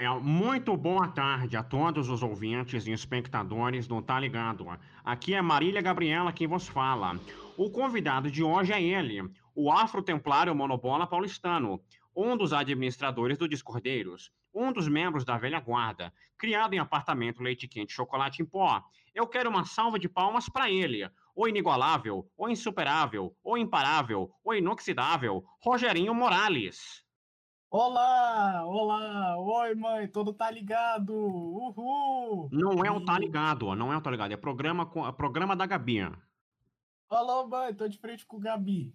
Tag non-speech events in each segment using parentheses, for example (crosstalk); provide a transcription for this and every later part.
É, muito boa tarde a todos os ouvintes e espectadores do Tá Ligado. Aqui é Marília Gabriela quem vos fala. O convidado de hoje é ele, o afro-templário monobola paulistano, um dos administradores do Discordeiros, um dos membros da velha guarda, criado em apartamento leite quente chocolate em pó. Eu quero uma salva de palmas para ele, o inigualável, o insuperável, o imparável, o inoxidável, Rogerinho Morales. Olá, olá, oi mãe, todo tá ligado, uhul! Não é o Tá Ligado, ó, não é o Tá Ligado, é programa, com- é programa da Gabi. Alô mãe, tô de frente com o Gabi.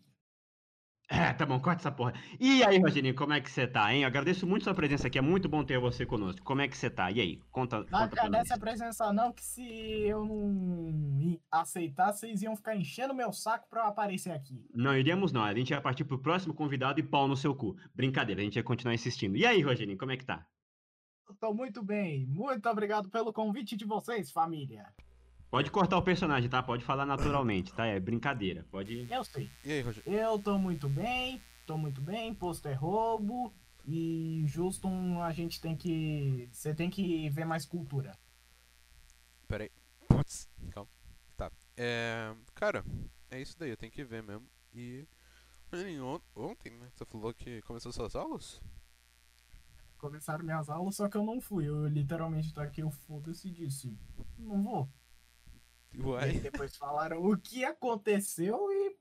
É, tá bom, corta essa porra. E aí, Rogerinho, como é que você tá, hein? Eu agradeço muito sua presença aqui, é muito bom ter você conosco. Como é que você tá? E aí, conta, Não conta agradece a presença não, que se eu não aceitar, vocês iam ficar enchendo meu saco pra eu aparecer aqui. Não iríamos não, a gente vai partir pro próximo convidado e pau no seu cu. Brincadeira, a gente vai continuar insistindo. E aí, Rogerinho, como é que tá? Eu Tô muito bem, muito obrigado pelo convite de vocês, família. Pode cortar o personagem, tá? Pode falar naturalmente, tá? É brincadeira, pode... Eu sei, E aí, Rogério? eu tô muito bem, tô muito bem, posto é roubo, e justo um, a gente tem que... Você tem que ver mais cultura. Peraí. Putz, calma. Tá. É. Cara, é isso daí, eu tenho que ver mesmo. E. Ontem, né? Você falou que começou suas aulas? começaram minhas aulas, só que eu não fui. Eu literalmente taquei o foda-se e disse, não vou. E Uai. depois falaram o que aconteceu e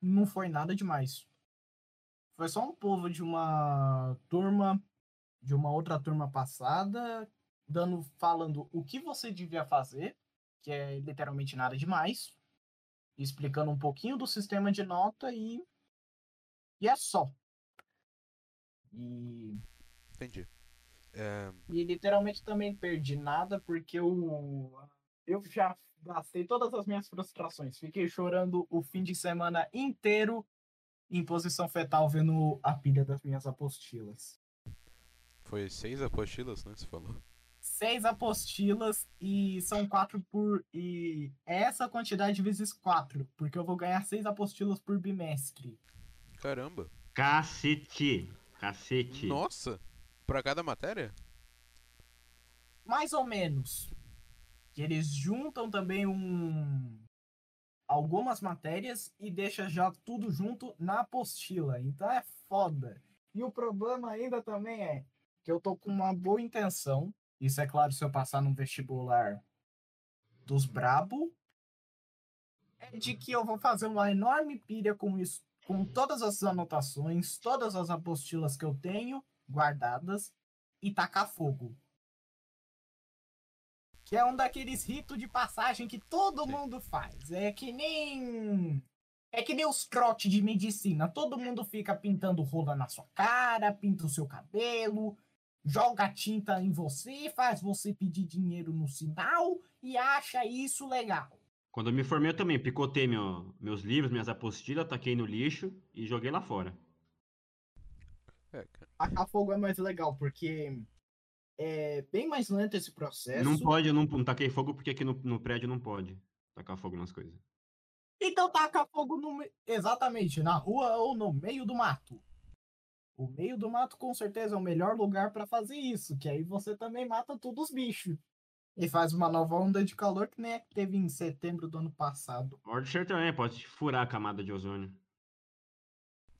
não foi nada demais. Foi só um povo de uma turma, de uma outra turma passada, dando, falando o que você devia fazer, que é literalmente nada demais, explicando um pouquinho do sistema de nota e. E é só. E Entendi. E literalmente também perdi nada porque eu, eu já gastei todas as minhas frustrações. Fiquei chorando o fim de semana inteiro em posição fetal vendo a pilha das minhas apostilas. Foi seis apostilas, né? Você falou. Seis apostilas e são quatro por. E é essa quantidade vezes quatro, porque eu vou ganhar seis apostilas por bimestre. Caramba. Cacete, cacete. Nossa! Pra cada matéria? mais ou menos. Que eles juntam também um algumas matérias e deixa já tudo junto na apostila. Então é foda. E o problema ainda também é que eu tô com uma boa intenção. Isso é claro se eu passar num vestibular dos brabo. É de que eu vou fazer uma enorme pilha com isso, com todas as anotações, todas as apostilas que eu tenho guardadas e tacar fogo. Que é um daqueles ritos de passagem que todo Sim. mundo faz. É que nem. É que nem os trotes de medicina. Todo mundo fica pintando rola na sua cara, pinta o seu cabelo, joga tinta em você, faz você pedir dinheiro no sinal e acha isso legal. Quando eu me formei, eu também picotei meu- meus livros, minhas apostilas, taquei no lixo e joguei lá fora. É. Tacar fogo é mais legal, porque é bem mais lento esse processo. Não pode, eu não, não taquei fogo porque aqui no, no prédio não pode tacar fogo nas coisas. Então taca fogo no me- exatamente na rua ou no meio do mato. O meio do mato com certeza é o melhor lugar pra fazer isso, que aí você também mata todos os bichos. E faz uma nova onda de calor que nem a que teve em setembro do ano passado. Ser também, pode furar a camada de ozônio.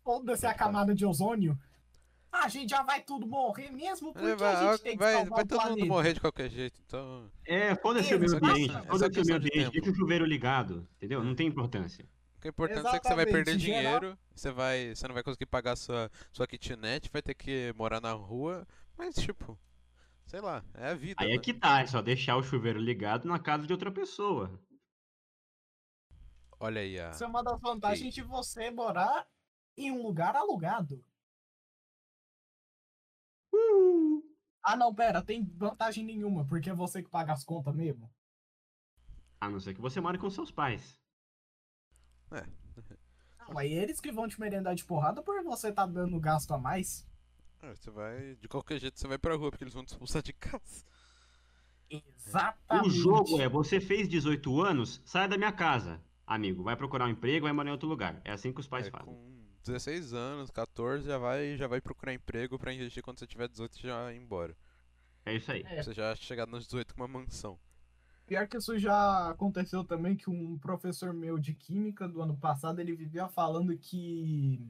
Foda-se a camada de ozônio. A gente já vai tudo morrer mesmo porque É, a vai, gente tem que vai, salvar vai o todo mundo planeta. morrer de qualquer jeito, então. É, foda-se o meio ambiente, É foda-se o meio de ambiente, deixa o chuveiro ligado, entendeu? Não tem importância. O que é importante é que você vai perder Exatamente, geral- dinheiro, você vai. Você não vai conseguir pagar sua, sua kitnet, vai ter que morar na rua, mas tipo, sei lá, é a vida. Aí né? é que tá, é só deixar o chuveiro ligado na casa de outra pessoa. Olha aí a. Isso é uma das vantagens de você morar em um lugar alugado. Ah, não, pera, tem vantagem nenhuma, porque é você que paga as contas mesmo. A não ser que você more com seus pais. É. Não, aí eles que vão te merendar de porrada por você tá dando gasto a mais. É, Você vai. De qualquer jeito você vai pra rua, porque eles vão te expulsar de casa. Exatamente. O jogo é, você fez 18 anos, sai da minha casa, amigo. Vai procurar um emprego, vai morar em outro lugar. É assim que os pais É, fazem. com 16 anos, 14, já vai, já vai procurar emprego pra investir quando você tiver 18 e já ir embora. É isso aí. É. Você já chegar nos 18 com uma mansão. Pior que isso já aconteceu também, que um professor meu de química do ano passado, ele vivia falando que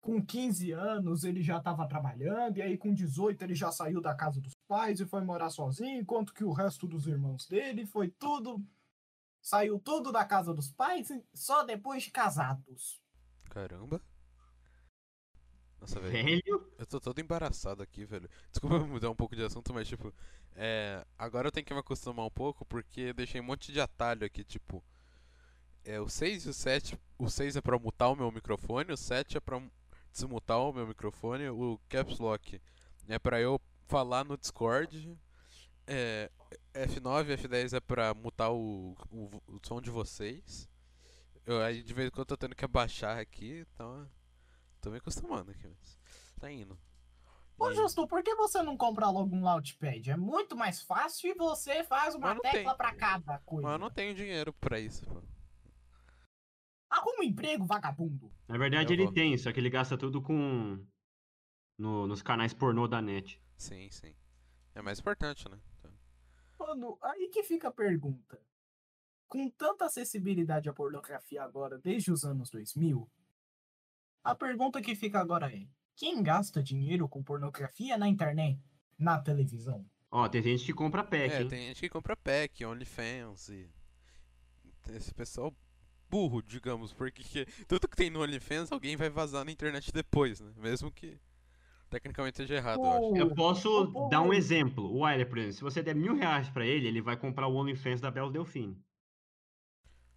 com 15 anos ele já estava trabalhando, e aí com 18 ele já saiu da casa dos pais e foi morar sozinho, enquanto que o resto dos irmãos dele foi tudo. Saiu tudo da casa dos pais só depois de casados. Caramba. Nossa, velho. Eu tô todo embaraçado aqui, velho. Desculpa mudar um pouco de assunto, mas tipo, é, agora eu tenho que me acostumar um pouco porque deixei um monte de atalho aqui, tipo, é o 6 e o 7, o 6 é pra mutar o meu microfone, o 7 é pra mu- desmutar o meu microfone, o caps lock é pra eu falar no Discord, é, F9 e F10 é pra mutar o, o, o som de vocês. Eu aí de vez em quando eu tô tendo que abaixar aqui, então tô me acostumando aqui, mas tá indo. Ô, E- Justo, por que você não compra logo um Launchpad? É muito mais fácil e você faz uma tecla tem. pra cada coisa. Mas eu não tenho dinheiro pra isso, pô. Arruma um emprego, vagabundo. na verdade Eu ele vou. tem, só que ele gasta tudo com. no- nos canais pornô da net. Sim, sim. É mais importante, né? Então, Mano, aí que fica a pergunta. Com tanta acessibilidade à pornografia agora, desde os anos 2000, a pergunta que fica agora é: quem gasta dinheiro com pornografia na internet, na televisão? Ó, tem gente que compra pack, é, hein? tem gente que compra pack, OnlyFans e. Esse pessoal burro, digamos, porque que- (laughs) tudo que tem no OnlyFans alguém vai vazar na internet depois, né? Mesmo que tecnicamente seja errado, eu acho. Eu posso pô, dar um exemplo. O Wilder, por exemplo, se você der mil reais pra ele, ele vai comprar o OnlyFans da Bela Delfine.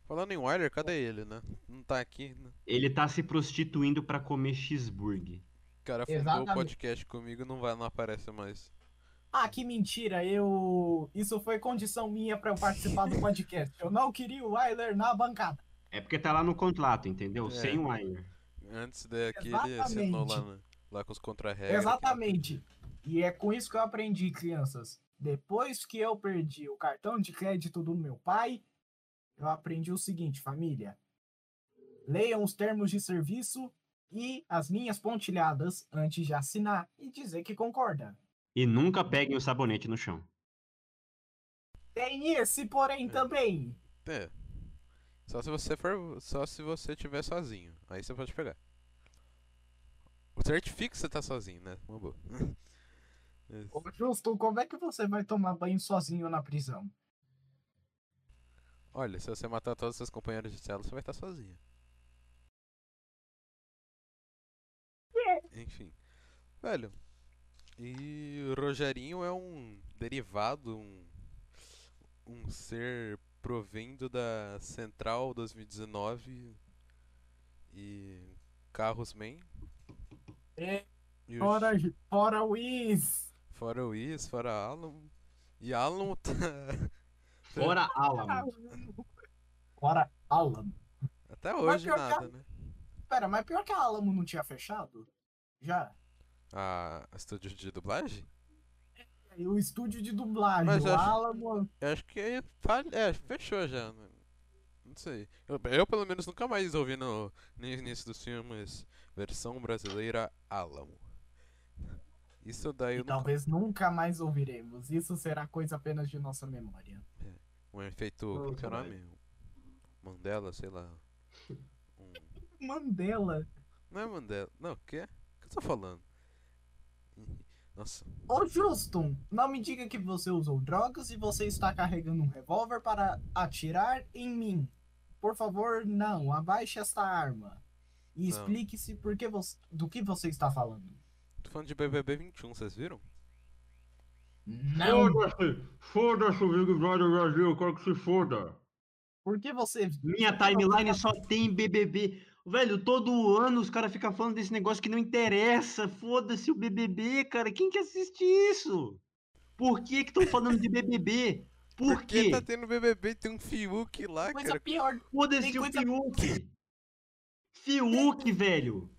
Falando em Wilder, cadê ele, né? Não tá aqui, né? Ele tá se prostituindo pra comer cheeseburger. O cara fundou o podcast comigo e não vai, não aparece mais. Ah, que mentira, eu. Isso foi condição minha pra eu participar do podcast. Eu não queria o Wyler na bancada. É porque tá lá no contrato, entendeu? É. Sem o Wilder. Antes daqui ele assinou lá, né? lá com os contra-regras. que- Exatamente. E é com isso que eu aprendi, crianças. Depois que eu perdi o cartão de crédito do meu pai, eu aprendi o seguinte, família. Leiam os termos de serviço e as linhas pontilhadas antes de assinar e dizer que concorda. E nunca peguem o sabonete no chão. Tem esse, porém, também. É. Só se você for. Só se você estiver sozinho. Aí você pode pegar. O certifica que você tá sozinho, né? Uma boa. Mas, (laughs) Ô, Justo, como é que você vai tomar banho sozinho na prisão? Olha, se você matar todos os seus companheiros de cela, você vai estar sozinho. Enfim. Velho. E o Rogerinho é um derivado, um, um ser provindo da Central 2019 e Carros Man. É, E o fora, fora o Is. Fora o Is, fora Alan. E Alan tá. Fora Alamo. Fora Alamo. Até hoje nada, né? Pera, mas pior que a Alamo não tinha fechado? Já? A a estúdio de dublagem? E o estúdio de dublagem, Mas o acho- Alamo. Eu acho que é, fechou já. né? Não sei. Eu, eu, pelo menos nunca mais ouvi no, no início dos filmes versão brasileira Alamo. Isso daí E eu nunca, talvez nunca mais ouviremos. Isso será coisa apenas de nossa memória. Um efeito. Qual que é o nome? Mandela, sei lá. (laughs) Um- Mandela. não é Mandela. Não, o quê? O que eu tô falando? Nossa. Ô Justin, não me diga que você usou drogas e você está carregando um revólver para atirar em mim. Por favor, não, abaixe esta arma. E explique-se por que você, do que você está falando. Tô falando de BBB 21, vocês viram? Não! Foda-se! Foda-se o Big Brother Brasil, eu quero que se foda. Por que você. Minha timeline só tem BBB. Velho, todo ano os caras ficam falando desse negócio que não interessa. Foda-se o BBB, cara. Quem que assiste isso? Por que que estão falando de BBB? Por Porque quê? tá tendo BBB e tem um Fiuk lá, Coisa cara. pior. Foda-se o coisa- Fiuk. Fiuk, velho.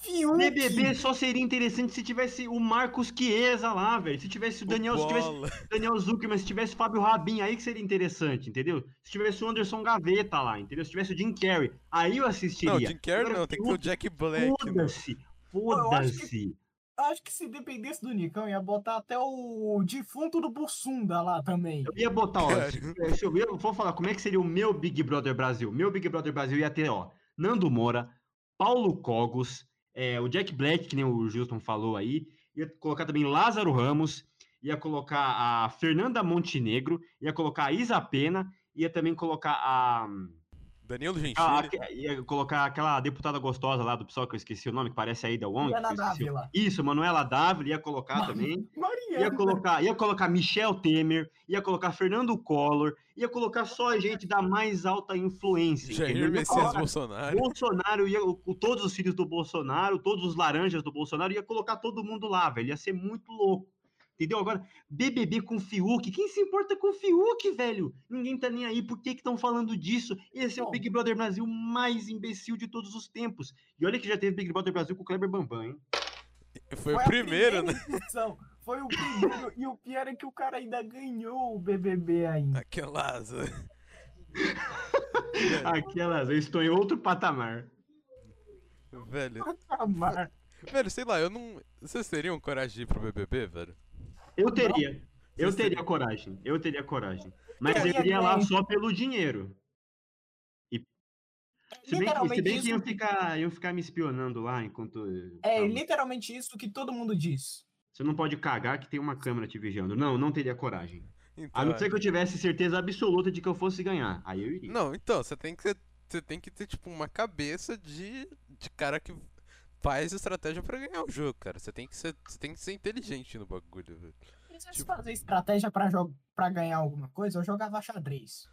Fiuk! BBB só seria interessante se tivesse o Marcos Chiesa lá, velho. Se tivesse o Daniel, se tivesse o (laughs) Daniel Zuckerman, se tivesse o Fábio Rabin, aí que seria interessante, entendeu? Se tivesse o Anderson Gaveta lá, entendeu? Se tivesse o Jim Carrey, aí eu assistiria. Não, Jim Carrey Agora, não, tem que ter o Jack Black. Foda-se, foda-se. acho que se dependesse do Nicão, ia botar até o defunto do Bussunda lá também. Eu ia botar, ó. Se- (laughs) se eu, eu vou falar como é que seria o meu Big Brother Brasil. Meu Big Brother Brasil ia ter, ó, Nando Moura, Paulo Cogos, é, o Jack Black, que nem o Gilson falou aí. Ia colocar também Lázaro Ramos, ia colocar a Fernanda Montenegro, ia colocar a Isa Pena, ia também colocar a. Danilo Gentili. a- a- ia colocar aquela deputada gostosa lá do pessoal que eu esqueci o nome, que parece a Ida Wong. O- Dávila. Isso, Manuela Dávila ia colocar Mano, também. Maria. Ia colocar, ia colocar Michel Temer, ia colocar Fernando Collor, ia colocar só gente da mais alta influência. Jair Messias Bolsonaro. Bolsonaro, ia, todos os filhos do Bolsonaro, todos os laranjas do Bolsonaro, ia colocar todo mundo lá, velho. Ia ser muito louco. Entendeu? Agora, BBB com Fiuk, quem se importa com Fiuk, velho? Ninguém tá nem aí, por que que estão falando disso? Esse é o. Big Brother Brasil mais imbecil de todos os tempos. E olha que já teve Big Brother Brasil com o Kleber Bambam, hein? Foi o a primeiro, né? edição. Foi o primeiro. e o pior é que o cara ainda ganhou o BBB ainda. Aquelas. (laughs) Aquelas, eu estou em outro patamar. velho. Patamar. Velho, sei lá, eu não. Vocês teriam coragem de ir pro BBB, velho? Eu teria. Eu teria coragem. Eu teria coragem. Mas Eu eu ia iria lá só pelo dinheiro. E... Se bem, que, se bem que iam ficar, iam ficar me espionando lá enquanto. eu É tava- literalmente isso que todo mundo diz. Você não pode cagar que tem uma câmera te vigiando. Não, não teria coragem. Então, A não é. ser que eu tivesse certeza absoluta de que eu fosse ganhar. Aí eu iria. Não, então, você tem que ter, você tem que ter tipo uma cabeça de, de cara que faz estratégia pra ganhar o jogo, cara. Você tem que ser, você tem que ser inteligente no bagulho, velho. Se Tipo- fazer estratégia pra, pra ganhar alguma coisa, eu jogava xadrez.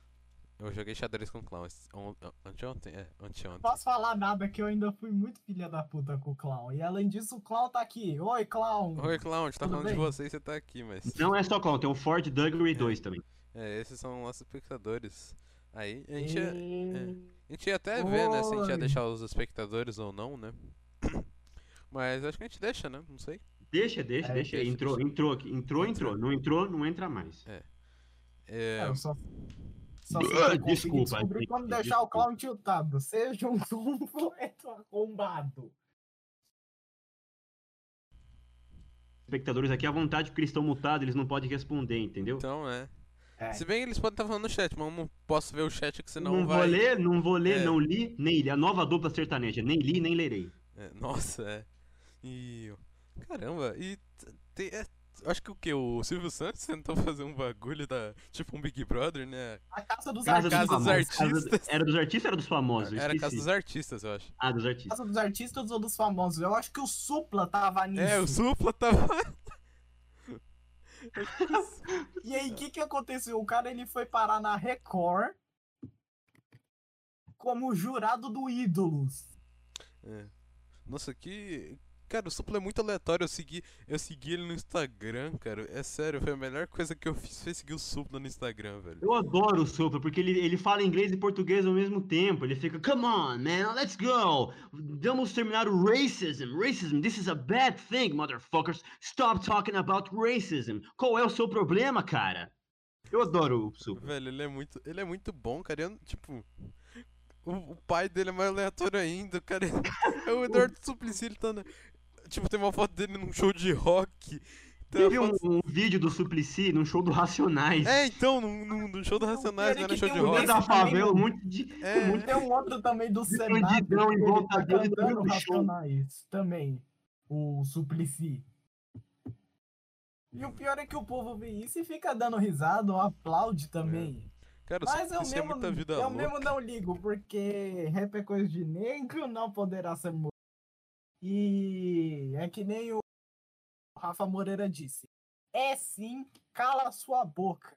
Eu joguei xadrez com clown on- on- anteontem, é, anteontem. Posso falar nada que eu ainda fui muito filha da puta com o clown. E além disso, o clown tá aqui. Oi, clown. Oi, clown, a gente tá falando de bem? você e você tá aqui, mas Não é só clown, tem o Ford Duggery 2 também. é, esses são nossos espectadores. Aí a gente, ia, E- a gente ia até ver, né, se a gente ia Oi. deixar os espectadores ou não, né? Mas acho que a gente deixa, né? Não sei. Deixa, deixa, É, deixa. deixa, entrou, deixa. entrou, aqui. entrou, entrou. Entrou. Não entrou, não entra mais. É, É, eu só. Só Ah, desculpa, descobrir gente, como deixar o desculpa. clown tiltado. Seja um completo arrombado. Espectadores aqui à vontade, porque eles estão mutados, eles não podem responder, entendeu? então é. É. Se bem que eles podem estar falando no chat, mas eu não posso ver o chat que senão não vai. vou ler, não vou ler, É. não li, nem li. A nova dupla sertaneja, nem li, nem lerei. É, nossa, é. E. Caramba, e. t- Tem, é, acho que o que? O Silvio Santos tentou fazer um bagulho da. Tipo um Big Brother, né? A casa dos Casa, Casa artistas. dos famosos. artistas. Casa- Era dos artistas ou era dos famosos? Eu Era a casa dos artistas, eu acho. Ah, dos artistas. Casa dos artistas ou dos famosos? Eu acho que o Supla tava nisso. É, o Supla tava. (laughs) E aí, o que que aconteceu? O cara ele foi parar na Record como jurado do Ídolos. É. Nossa, que. Cara, o Supla é muito aleatório. Eu segui, eu segui ele no Instagram, cara. É sério, foi a melhor coisa que eu fiz foi seguir o Supla no Instagram, velho. Eu adoro o Supla, porque ele, ele fala inglês e português ao mesmo tempo. Ele fica, come on, man, let's go. Vamos terminar o racism. Racism, this is a bad thing, motherfuckers. Stop talking about racism. Qual é o seu problema, cara? Eu adoro o Supla. Velho, ele é muito, ele é muito bom, cara. Eu, tipo, o, o pai dele é mais aleatório ainda, cara. (laughs) É o Eduardo Suplicy, ele tá na, Tipo, tem uma foto dele num show de rock. Teve um, um vídeo do Suplicy num show do Racionais. É, então, num, num, num show do Racionais, é né? No que show de um rock. da favela, um monte de. É, muito- Tem um outro também do Senado. bandidão em volta tá dele, show. Racionais também. O Suplicy. E o pior é que o povo vê isso e fica dando risada, ou aplaude também. cara, o Mas eu é mesmo, muita vida eu louca. mesmo não ligo, porque rap é coisa de negro, não poderá ser. E é que nem o Rafa Moreira disse. É sim, cala sua boca.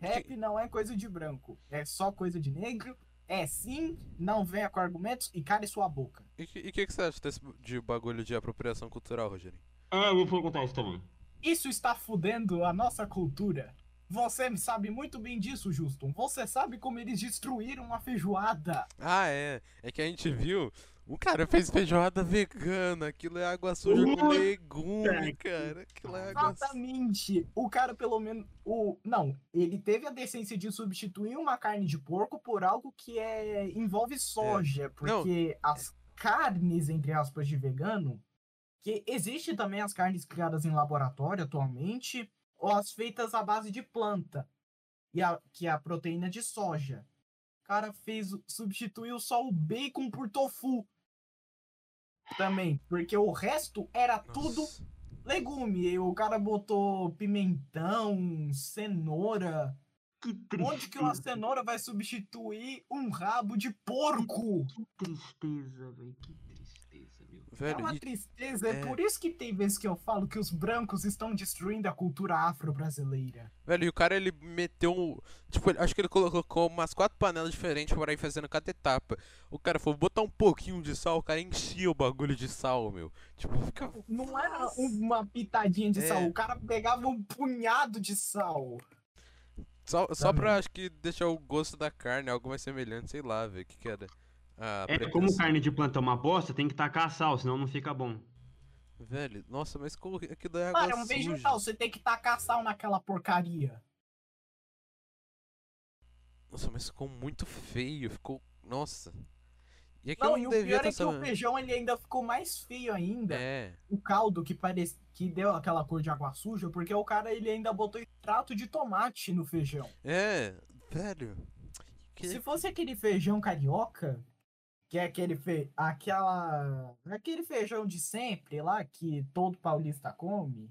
Rap não é coisa de branco, é só coisa de negro. É sim, não venha com argumentos e cale sua boca. E o que, que, que você acha desse de bagulho de apropriação cultural, Rogerinho? Ah, eu vou contar isso também. Isso está fudendo a nossa cultura. Você sabe muito bem disso, Justin. Você sabe como eles destruíram a feijoada. Ah, é. É que a gente viu. O cara fez feijoada vegana. Aquilo é água suja com Puta legume, que cara. Aquilo é água. Exatamente. O cara, pelo menos. O... Não, ele teve a decência de substituir uma carne de porco por algo que é... envolve soja. Porque as carnes, entre aspas, de vegano, que existe também as carnes criadas em laboratório atualmente, ou as feitas à base de planta, e a, que é a proteína de soja. O cara fez, substituiu só o bacon por tofu. Também, porque o resto era tudo Nossa. legume. E o cara botou pimentão, cenoura. Que Onde que uma cenoura vai substituir um rabo de porco? que tristeza, velho. Que É Velho, uma e- tristeza. É é. por isso que tem vezes que eu falo que os brancos estão destruindo a cultura afro-brasileira. Velho, e o cara ele meteu um. Tipo, ele- acho que ele colocou umas quatro panelas diferentes para ir fazendo cada etapa. O cara falou, botar um pouquinho de sal, o cara enchia o bagulho de sal, meu. Tipo, ficava. Não era uma pitadinha de É. sal, o cara pegava um punhado de sal. Só, só pra acho que deixar o gosto da carne algo mais semelhante, sei lá, velho. O que, que era? A É, como carne de planta é uma bosta, tem que tacar sal, senão não fica bom. Velho, nossa, mas como que- é água Cara, é um suja. vegetal, você tem que tacar sal naquela porcaria. Nossa, mas ficou muito feio, ficou. Nossa. E aquilo Não, e o devia pior é que o feijão ele ainda ficou mais feio ainda. É. O caldo que parece que deu aquela cor de água suja, porque o cara ele ainda botou extrato de tomate no feijão. É, velho. Que... Se fosse aquele feijão carioca, que é aquele fe... aquela aquele feijão de sempre lá que todo paulista come,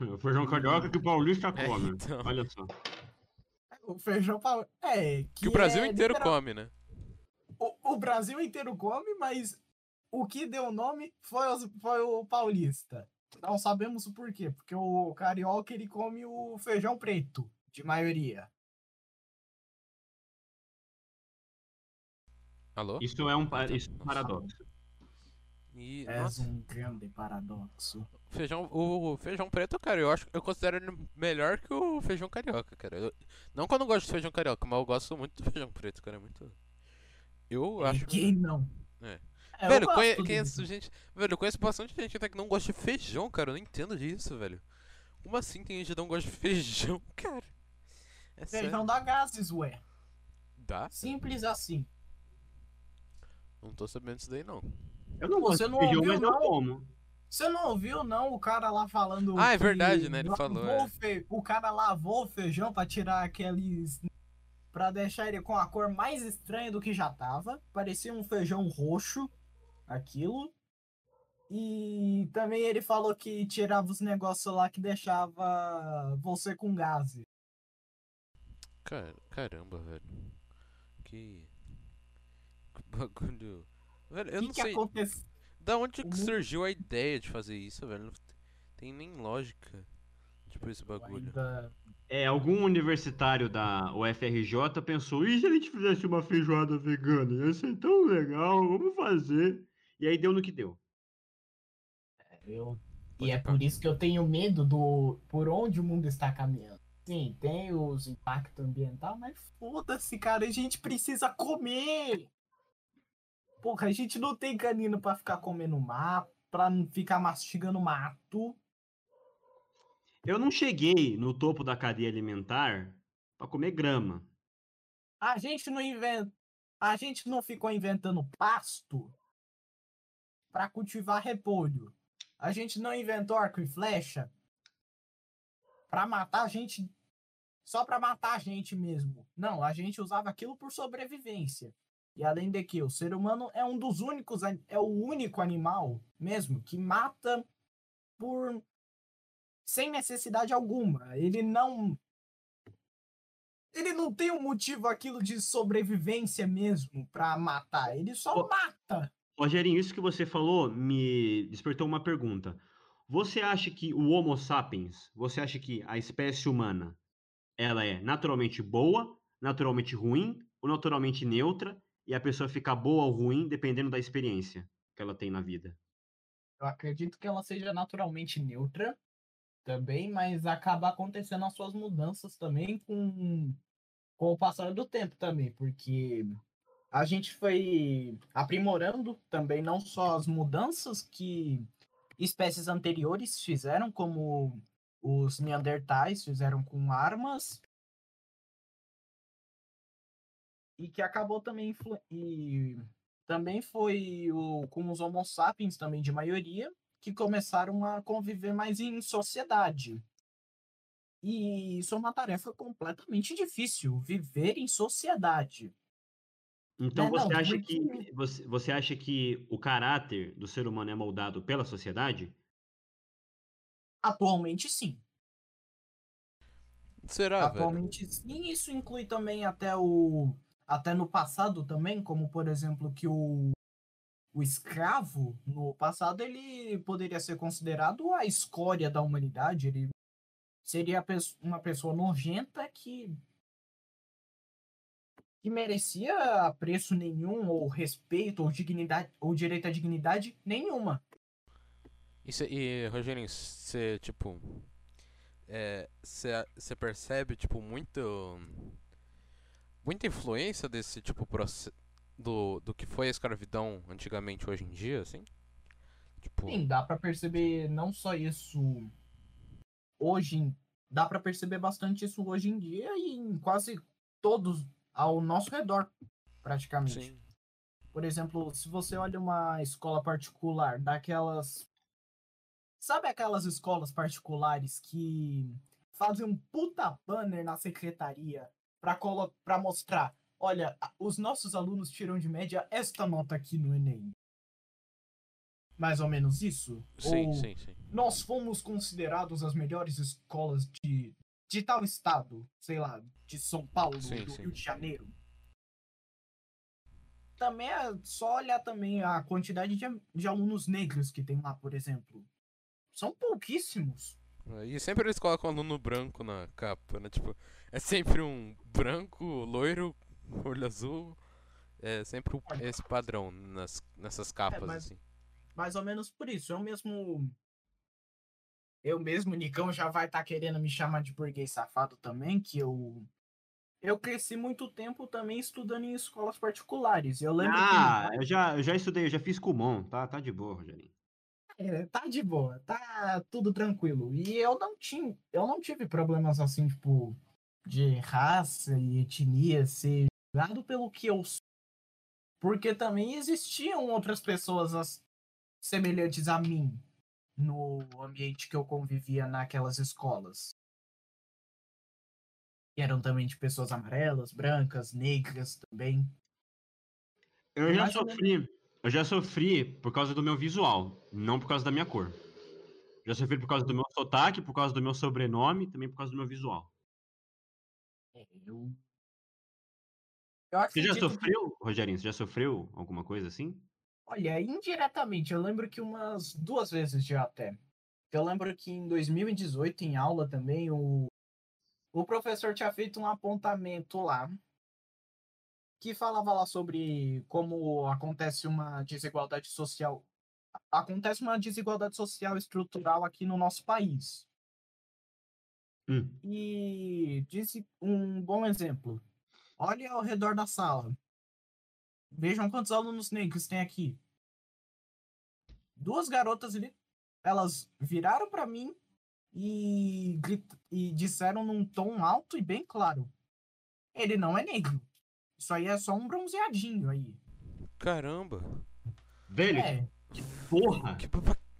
O feijão carioca que o paulista É, come. então. Olha só. o feijão pau... é Que o Brasil é inteiro literal- come, né? O, o Brasil inteiro come, mas o que deu o nome foi, os- foi o paulista. Não sabemos o porquê, porque o carioca ele come o feijão preto, de maioria. Alô? Isso é um, pa- isso é um paradoxo. E, É nossa, um grande paradoxo. feijão, o, o feijão preto, cara, eu acho, eu considero ele melhor que o feijão carioca, cara. Eu- não que eu não gosto de feijão carioca, mas eu gosto muito do feijão preto, cara, é muito... Eu acho... Quem não? É. É, eu velho, conhe- conheço gente... Velho, eu conheço bastante gente até que não gosta de feijão, cara, eu não entendo disso, velho. Como assim tem gente que não gosta de feijão, (laughs) cara? É Feijão sério. dá gases, ué. Dá? Simples assim. Não tô sabendo disso daí, não. Eu não gosto Você de não feijão, ouviu, mas eu não? como. Você não ouviu, não, o cara lá falando. Ah, é que verdade, né? Ele lavou falou, é. o fe- O cara lavou o feijão pra tirar aqueles. Pra deixar ele com a cor mais estranha do que já tava. Parecia um feijão roxo, aquilo. E também ele falou que tirava os negócios lá que deixava você com gases. Car- Caramba, velho. Que... bagulho... Velho, eu O que, não que sei... aconteceu? Da onde que mundo- surgiu a ideia de fazer isso, velho? Não tem nem lógica. Tipo, esse bagulho. Ainda- É, algum universitário da UFRJ pensou, e se a gente fizesse uma feijoada vegana? Ia ser tão legal, vamos fazer. E aí deu no que deu. Eu... Pode E é por isso que eu tenho medo do por onde o mundo está caminhando. Sim, tem os impactos ambientais, mas foda-se, cara, a gente precisa comer. Porra, a gente não tem canino pra ficar comendo mato, pra não ficar mastigando mato. Eu não cheguei no topo da cadeia alimentar pra comer grama. A gente não inventa, a gente não ficou inventando pasto pra cultivar repolho. A gente não inventou arco e flecha pra matar a gente só pra matar a gente mesmo. Não, a gente usava aquilo por sobrevivência. E além de que o ser humano é um dos únicos, é o único animal mesmo que mata por sem necessidade alguma. Ele não ele não tem um motivo aquilo de sobrevivência mesmo pra matar. Ele só Ô, mata. Rogerinho, isso que você falou me despertou uma pergunta. Você acha que o Homo sapiens, você acha que a espécie humana, ela é naturalmente boa, naturalmente ruim ou naturalmente neutra e a pessoa fica boa ou ruim dependendo da experiência que ela tem na vida? Eu acredito que ela seja naturalmente neutra também, mas acaba acontecendo as suas mudanças também com, com o passar do tempo também, porque a gente foi aprimorando também não só as mudanças que espécies anteriores fizeram, como os Neandertais fizeram com armas, e que acabou também influ- e também foi o, com os Homo sapiens também de maioria, que começaram a conviver mais em sociedade. E isso é uma tarefa completamente difícil, viver em sociedade. Então É, você não, acha porque- que você, você acha que o caráter do ser humano é moldado pela sociedade? Atualmente, sim. Será, velho? Atualmente, sim. Isso inclui também até o. Até no passado também, como por exemplo, que o, o escravo, no passado, ele poderia ser considerado a escória da humanidade. Ele seria uma pessoa nojenta que. que merecia apreço nenhum, ou respeito, ou dignidade, ou direito à dignidade nenhuma. E, e Rogerinho, você, tipo. Você percebe, tipo, muito. Muita influência desse, tipo, do, do que foi a escravidão antigamente hoje em dia, assim? Tipo. Sim, dá pra perceber não só isso hoje, dá pra perceber bastante isso hoje em dia e em quase todos ao nosso redor, praticamente. Sim. Por exemplo, se você olha uma escola particular, daquelas Sabe aquelas escolas particulares que fazem um puta banner na secretaria pra mostrar, olha, os nossos alunos tiram de média esta nota aqui no ENEM. Mais ou menos isso? Sim, Ou sim, sim. nós fomos considerados as melhores escolas de, de tal estado, sei lá, de São Paulo, Sim, do sim. Rio de Janeiro. Também é só olhar também a quantidade de, de alunos negros que tem lá, por exemplo. São pouquíssimos. E sempre eles colocam aluno branco na capa, né? Tipo, é sempre um branco, loiro, olho azul. É sempre o- esse padrão nas, nessas capas, mas- assim. Mais ou menos por isso. Eu mesmo. Eu mesmo, Nicão, já vai estar querendo me chamar de burguês safado também, que eu. Eu cresci muito tempo também estudando em escolas particulares. Eu lembro Ah, eu já, eu já estudei, eu já fiz Kumon, tá, tá de boa, Rogerinho. que é, tá de boa, tá tudo tranquilo. E eu não tinha, eu não tive problemas assim, tipo, de raça e etnia ser julgado pelo que eu sou. Porque também existiam outras pessoas as- semelhantes a mim no ambiente que eu convivia naquelas escolas. E eram também de pessoas amarelas, brancas, negras também. Eu já Mais ou sofri, eu já sofri por causa do meu visual, não por causa da minha cor. Já sofri por causa do meu sotaque, por causa do meu sobrenome, também por causa do meu visual. É, Eu, eu Você já que- sofreu, Rogerinho? Você já sofreu alguma coisa assim? Olha, indiretamente, eu lembro que umas duas vezes já até. Eu lembro que em 2018, em aula também, o, o professor tinha feito um apontamento lá que falava lá sobre como acontece uma desigualdade social. Acontece uma desigualdade social estrutural aqui no nosso país. Hum. E disse um bom exemplo. Olhe ao redor da sala. Vejam quantos alunos negros tem aqui. Duas garotas ali, elas viraram para mim e, grit- e disseram num tom alto e bem claro: Ele não é negro. Isso aí é só um bronzeadinho aí. Caramba! Velho, É, porra! Que.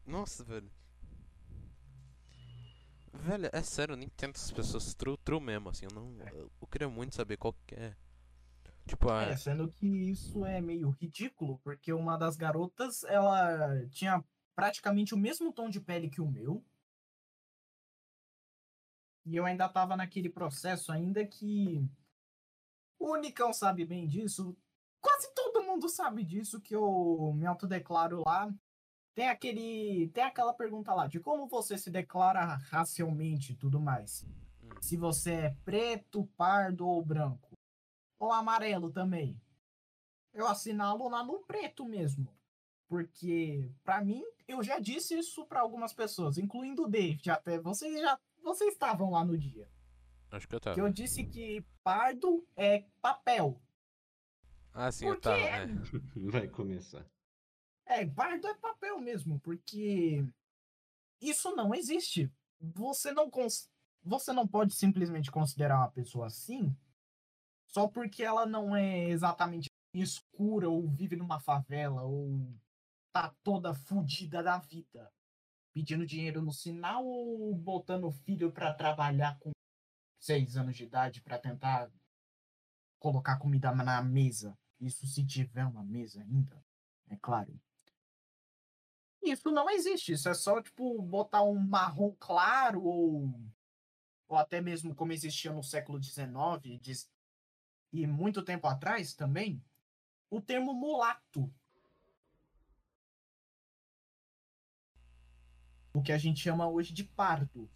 Nossa, velho. Velho, é sério, eu nem entendo essas pessoas true, true mesmo, assim. Eu, não, eu, eu queria muito saber qual que é. Tipo, a. é, sendo que isso é meio ridículo, porque uma das garotas, ela tinha praticamente o mesmo tom de pele que o meu. E eu ainda tava naquele processo ainda que o Nicão sabe bem disso. Quase todo mundo sabe disso que eu me autodeclaro lá. Tem aquele, tem aquela pergunta lá de como você se declara racialmente e tudo mais. Hum. Se você é preto, pardo ou branco. Ou amarelo também. Eu assinalo lá no preto mesmo. Porque, pra mim, eu já disse isso pra algumas pessoas, incluindo o David até. Vocês já vocês estavam lá no dia. Acho que eu Que tava. eu disse que pardo é papel. Ah, sim, eu Por tava. É. (laughs) Vai começar. É, pardo é papel mesmo, porque isso não existe. Você não cons... você não pode simplesmente considerar uma pessoa assim só porque ela não é exatamente escura ou vive numa favela ou tá toda fodida da vida. pedindo dinheiro no sinal ou botando o filho para trabalhar com seis anos de idade para tentar colocar comida na mesa? Isso se tiver uma mesa ainda, é claro. Isso não existe. Isso é só, tipo, botar um marrom claro ou, ou até mesmo como existia no século XIX e muito tempo atrás também, o termo mulato. O que a gente chama hoje de pardo,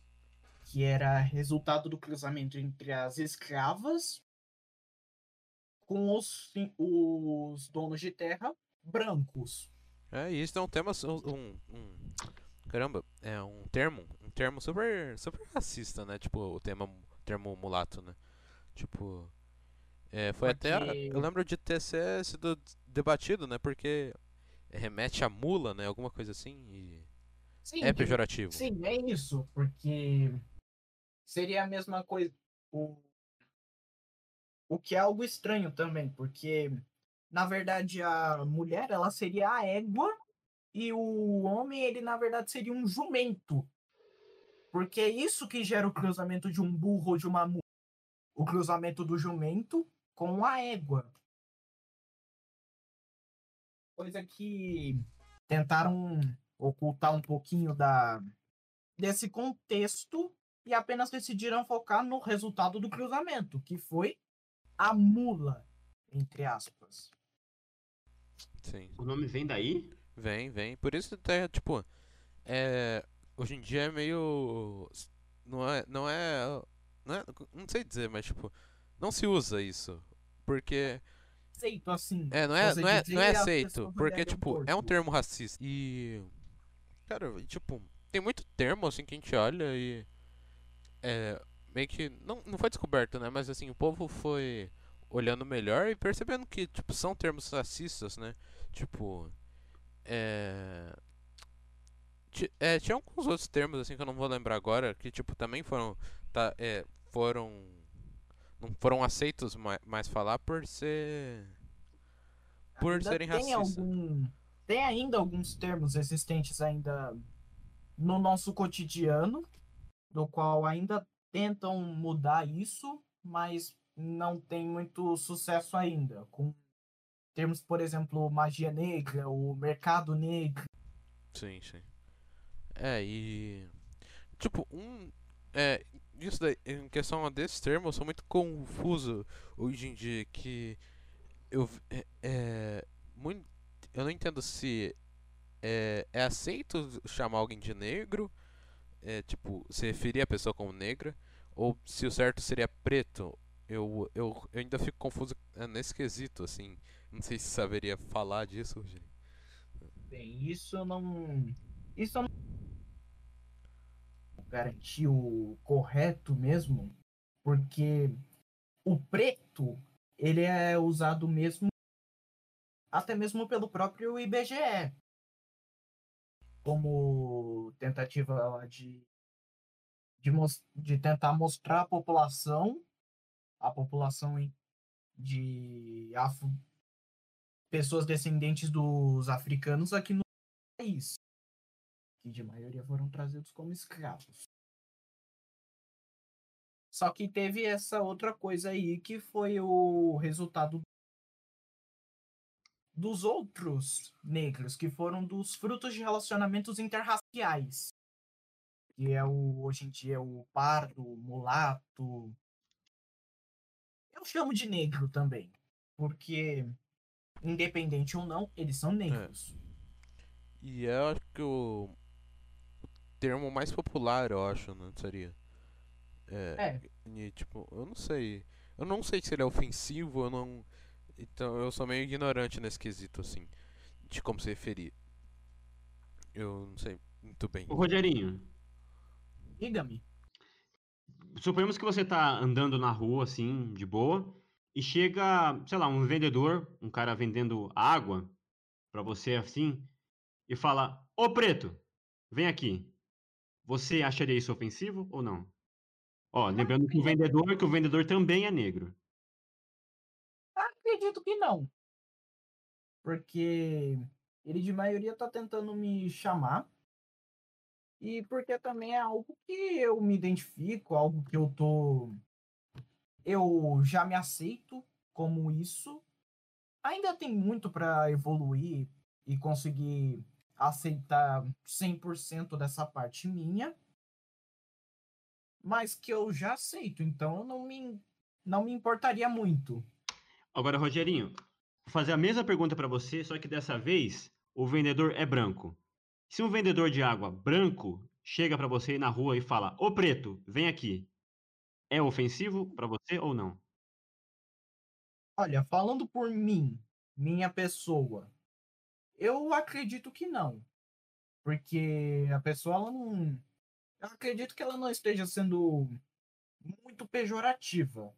que era resultado do cruzamento entre as escravas com os, os donos de terra brancos. É, e isso é um tema. Um, um, caramba, é um termo. Um termo super, super racista, né? Tipo, o tema, termo mulato, né? Tipo. É, foi Porque... até. Eu lembro de ter sido debatido, né? Porque remete a mula, né? Alguma coisa assim. E sim, é pejorativo. Sim, é isso. Porque seria a mesma coisa. O, o que é algo estranho também. Porque na verdade, a mulher, ela seria a égua e o homem, ele, na verdade, seria um jumento. Porque é isso que gera o cruzamento de um burro ou de uma mulher. O cruzamento do jumento com a égua. Coisa que tentaram ocultar um pouquinho da desse contexto e apenas decidiram focar no resultado do cruzamento, que foi a mula, entre aspas. Sim. O nome vem daí? Vem, vem. Por isso até, tipo, é, hoje em dia é meio não é, não é, não é, não sei dizer, mas tipo, não se usa isso, porque aceito assim. É, não é, não é, não é aceito, porque tipo, um é um termo racista. E cara, tipo, tem muito termo assim que a gente olha e é meio que não, não foi descoberto, né, mas assim, o povo foi olhando melhor e percebendo que tipo são termos racistas, né? Tipo, é... é... tinha alguns outros termos assim que eu não vou lembrar agora que tipo também foram tá, é, foram não foram aceitos mais, mais falar por ser por ainda serem tem racistas. Algum, tem ainda alguns termos existentes ainda no nosso cotidiano, do qual ainda tentam mudar isso, mas não tem muito sucesso ainda. Com termos, por exemplo, magia negra, o mercado negro. Sim, sim. É, e. Tipo, um. É, isso daí, em questão desses termos, eu sou muito confuso hoje em dia. Que. Eu. É, é muito, eu não entendo se. É, é aceito chamar alguém de negro. É, tipo, se referir a pessoa como negra. Ou se o certo seria preto eu, eu, eu ainda fico confuso é, nesse quesito, assim. Não sei se saberia falar disso, Rogério. Bem, isso eu não. Isso eu não. Garantir o correto mesmo, porque o preto ele é usado mesmo até mesmo pelo próprio IBGE como tentativa de, de, de tentar mostrar à população a população de afro, pessoas descendentes dos africanos aqui no país, que de maioria foram trazidos como escravos. Só que teve essa outra coisa aí que foi o resultado dos outros negros, que foram dos frutos de relacionamentos interraciais. Que é o, hoje em dia, o pardo, o mulato, eu chamo de negro também. Porque, independente ou não, eles são negros. É. E eu acho que o, o termo mais popular, eu acho, não seria? É. é. E, tipo, eu não sei. Eu não sei se ele é ofensivo, eu não. Então eu sou meio ignorante nesse quesito, assim. De como se referir. Eu não sei muito bem. O Rogerinho. Diga-me suponhamos que você tá andando na rua, assim, de boa, e chega, sei lá, um vendedor, um cara vendendo água para você, assim, e fala: Ô preto, vem aqui. Você acharia isso ofensivo ou não? Ó, lembrando que o vendedor, que o vendedor também é negro. Acredito que não. Porque ele de maioria tá tentando me chamar. E porque também é algo que eu me identifico, algo que eu tô. Eu já me aceito como isso. Ainda tem muito para evoluir e conseguir aceitar 100% dessa parte minha. Mas que eu já aceito, então eu não me, não me importaria muito. Agora, Rogerinho, vou fazer a mesma pergunta para você, só que dessa vez o vendedor é branco. Se um vendedor de água branco chega para você na rua e fala: "Ô preto, vem aqui". É ofensivo para você ou não? Olha, falando por mim, minha pessoa, eu acredito que não. Porque a pessoa ela não eu acredito que ela não esteja sendo muito pejorativa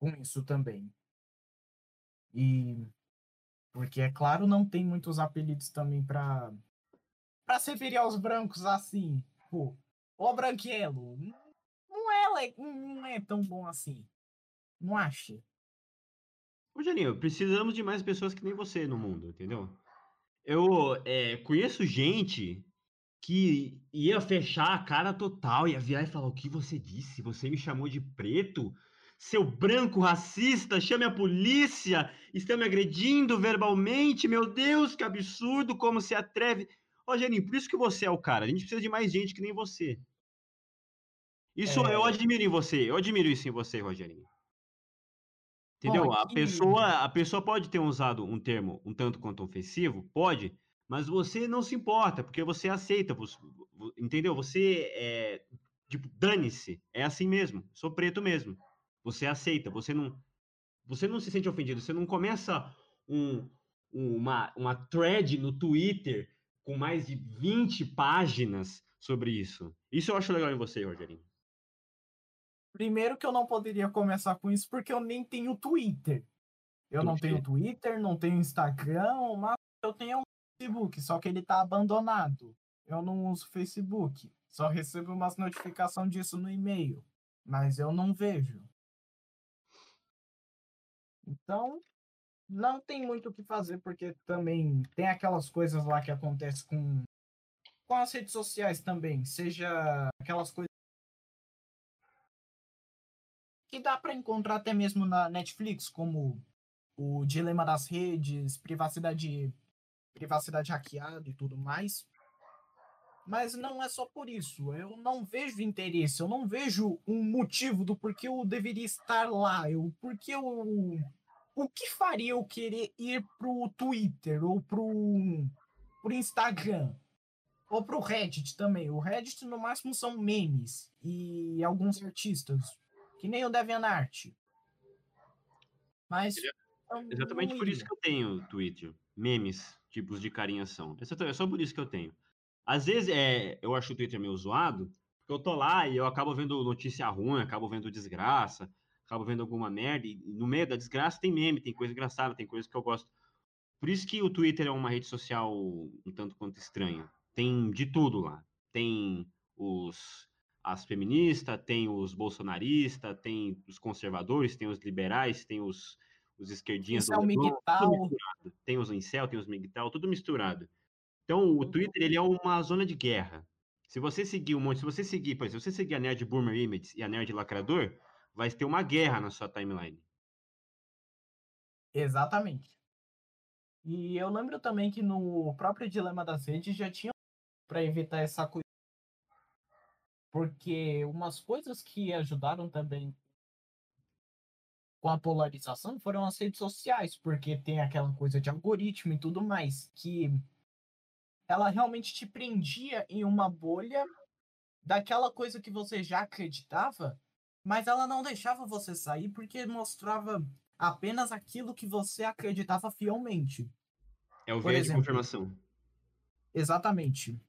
com isso também. E porque é claro, não tem muitos apelidos também para para se referir aos brancos assim. Pô, ó branquelo. Não é, não é tão bom assim. Não acha? Rogerinho, precisamos de mais pessoas que nem você no mundo, entendeu? Eu é, conheço gente que ia fechar a cara total, ia virar e falar: O que você disse? Você me chamou de preto? Seu branco racista, chame a polícia! Estão me agredindo verbalmente? Meu Deus, que absurdo! Como se atreve. Rogerinho, por isso que você é o cara. A gente precisa de mais gente que nem você. Isso é... eu admiro em você. Eu admiro isso em você, Rogerinho. Entendeu? Bom, aqui... a, pessoa, (laughs) a pessoa pode ter usado um termo um tanto quanto ofensivo, pode, mas você não se importa, porque você aceita, você, entendeu? Você é, tipo, dane-se, é assim mesmo, sou preto mesmo. Você aceita, você não, você não se sente ofendido, você não começa um, uma, uma thread no Twitter com mais de 20 páginas sobre isso. Isso eu acho legal em você, Rogerinho. Primeiro que eu não poderia começar com isso porque eu nem tenho Twitter. Eu não tenho Twitter, não tenho Instagram, mas eu tenho Facebook, só que ele tá abandonado. Eu não uso Facebook. Só recebo umas notificações disso no e-mail. Mas eu não vejo. Então, não tem muito o que fazer, porque também tem aquelas coisas lá que acontecem com, com as redes sociais também. Seja aquelas coisas que dá para encontrar até mesmo na Netflix, como o dilema das redes, privacidade privacidade hackeada e tudo mais. Mas não é só por isso. Eu não vejo interesse, eu não vejo um motivo do porquê eu deveria estar lá. Eu, porque eu, o que faria eu querer ir pro Twitter ou pro, pro Instagram? Ou pro Reddit também. O Reddit, no máximo, são memes e alguns artistas. Que nem o DeviantArt. Mas. É exatamente por isso que eu tenho Twitter. Memes tipos de carinhação. É só por isso que eu tenho. Às vezes é, eu acho o Twitter meio zoado, porque eu tô lá e eu acabo vendo notícia ruim, acabo vendo desgraça, acabo vendo alguma merda, e no meio da desgraça tem meme, tem coisa engraçada, tem coisa que eu gosto. Por isso que o Twitter é uma rede social um tanto quanto estranha. Tem de tudo lá. Tem os as feministas, tem os bolsonaristas, tem os conservadores, tem os liberais, tem os os esquerdinhas do Leblon, tem os incel, tem os migtal, tudo misturado. Então, o uhum. Twitter ele é uma zona de guerra. Se você seguir um monte, se você seguir, por exemplo, se você seguir a Nerd Boomer Image e a Nerd Lacrador, vai ter uma guerra na sua timeline. Exatamente. E eu lembro também que no próprio Dilema das Redes já tinha para evitar essa coisa. Porque umas coisas que ajudaram também com a polarização foram as redes sociais, porque tem aquela coisa de algoritmo e tudo mais, que ela realmente te prendia em uma bolha daquela coisa que você já acreditava, mas ela não deixava você sair porque mostrava apenas aquilo que você acreditava fielmente. É o viés de confirmação. Exatamente.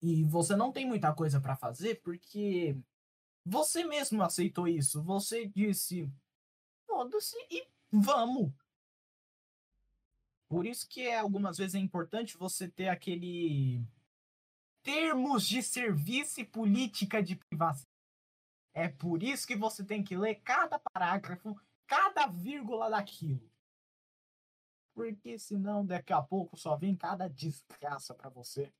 E você não tem muita coisa para fazer porque você mesmo aceitou isso. Você disse: foda-se e vamos. Por isso que é, algumas vezes é importante você ter aquele termos de serviço e política de privacidade. É por isso que você tem que ler cada parágrafo, cada vírgula daquilo. Porque senão daqui a pouco só vem cada desgraça para você.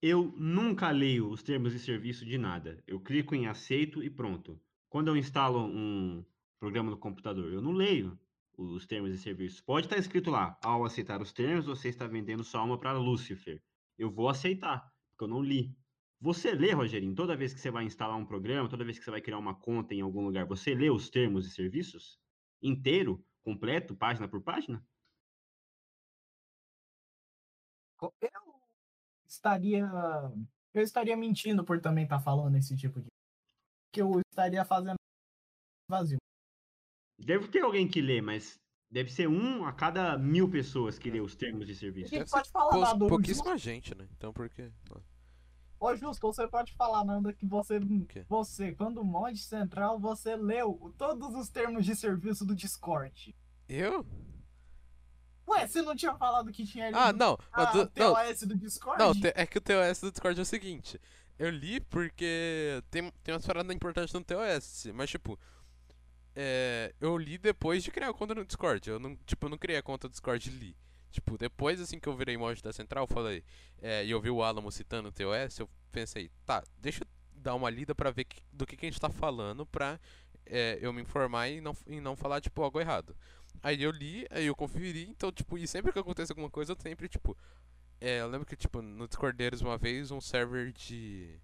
Eu nunca leio os termos de serviço de nada. Eu clico em aceito e pronto. Quando eu instalo um programa no computador, eu não leio os termos de serviço. Pode estar escrito lá, ao aceitar os termos, você está vendendo sua alma para Lucifer. Eu vou aceitar, porque eu não li. Você lê, Rogerinho, toda vez que você vai instalar um programa, toda vez que você vai criar uma conta em algum lugar, você lê os termos e serviços? Inteiro? Completo? Página por página? Eu estaria. Eu estaria mentindo por também estar falando esse tipo de. Que eu estaria fazendo vazio. Deve ter alguém que lê, mas deve ser um a cada mil pessoas que lê os termos de serviço. Você Deve pode falar, pouquíssima gente, né? Então por quê? Ô, Justo, você pode falar, Nanda, que você, quê? você, quando mod central, você leu todos os termos de serviço do Discord. Eu? Ué, você não tinha falado que tinha lido Ah, não. a Mas do- não, TOS do Discord? Não, é que o TOS do Discord é o seguinte. Eu li porque tem, tem umas paradas importantes no TOS, mas tipo. É, eu li depois de criar a conta no Discord. Eu não, tipo, eu não criei a conta do Discord e li. Tipo, depois assim que eu virei mod da central, falei. é, e eu vi o Alamo citando o TOS, eu pensei, tá, deixa eu dar uma lida pra ver que- do que, que a gente tá falando pra é, eu me informar e não, e não falar, tipo, algo errado. Aí eu li, aí eu conferi, então, tipo, e sempre que acontece alguma coisa, eu sempre, tipo, é, eu lembro que, tipo, no Discordeiros uma vez, um server de.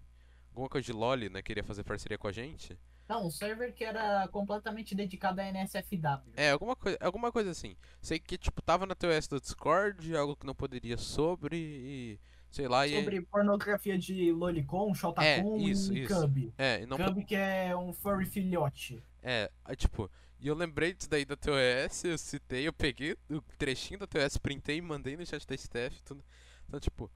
Alguma coisa de LOL, né? Queria fazer parceria com a gente. Não, um server que era completamente dedicado a NSFW. É, alguma coisa, alguma coisa assim. Sei que, tipo, tava na TOS do Discord, algo que não poderia sobre e. Sei lá, e. Sobre pornografia de Lolicon, Shotacon isso, e isso. Cub. É, e não. Cub que é um furry filhote. É, tipo. E eu lembrei disso daí da TOS, eu citei, eu peguei o trechinho da TOS, printei e mandei no chat da staff e tudo. Então, tipo,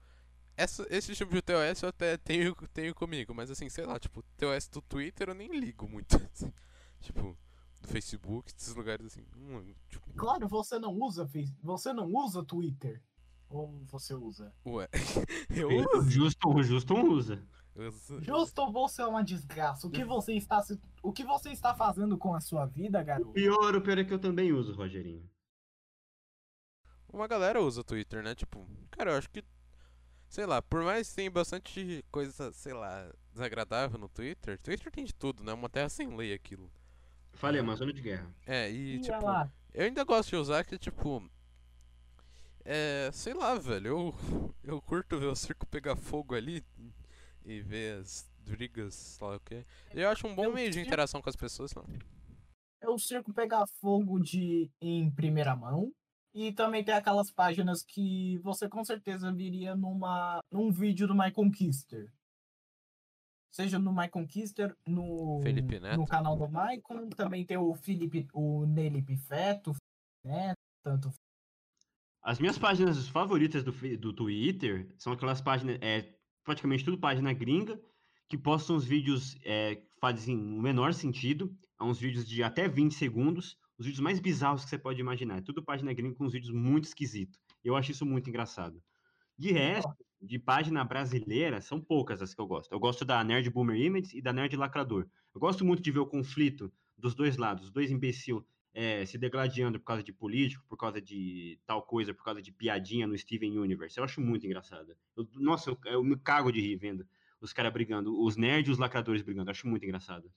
essa, esse tipo de TOS eu até tenho, tenho comigo, mas assim, sei lá, tipo, TOS do Twitter eu nem ligo muito. (laughs) assim. tipo, do Facebook, desses lugares assim. hum, tipo, Claro, você não usa você não usa Twitter. Ou você usa? ué. (laughs) eu O uso. justo, o justo usa. uso- Justo você é uma desgraça. O que você está se- o que você está fazendo com a sua vida, garoto? Pior, o pior é que eu também uso, Rogerinho. Uma galera usa o Twitter, né? Tipo, cara, eu acho que. Sei lá, por mais que tenha bastante coisa, sei lá, desagradável no Twitter, Twitter tem de tudo, né? Uma terra sem lei aquilo. Falei, Amazônia de Guerra. É, e Ia tipo, lá. eu ainda gosto de usar que, tipo. É. Sei lá, velho. Eu, eu curto ver o circo pegar fogo ali e ver as brigas, sei lá o que. Eu acho um bom Eu meio de interação com as pessoas, não. É o circo pegar fogo de em primeira mão. E também tem aquelas páginas que você com certeza viria numa, num vídeo do My Conquister. Seja no My Conquister, no, Felipe Neto. no canal do Maicon, também tem o Felipe, o Nelipe Feto, né? Tanto As minhas páginas favoritas do, do Twitter são aquelas páginas, é, praticamente tudo página gringa, que postam uns vídeos é, que fazem o menor sentido, há uns vídeos de até 20 segundos, os vídeos mais bizarros que você pode imaginar. É tudo página gringa com uns vídeos muito esquisitos. Eu acho isso muito engraçado. De resto, de página brasileira, são poucas as que eu gosto. Eu gosto da Nerd Boomer Image e da Nerd Lacrador. Eu gosto muito de ver o conflito dos dois lados, os dois imbecil é, se degladiando por causa de político, por causa de tal coisa, por causa de piadinha no Steven Universe. Eu acho muito engraçado. Eu- nossa, eu, eu me cago de rir vendo os caras brigando, os nerds e os lacradores brigando. Eu acho muito engraçado.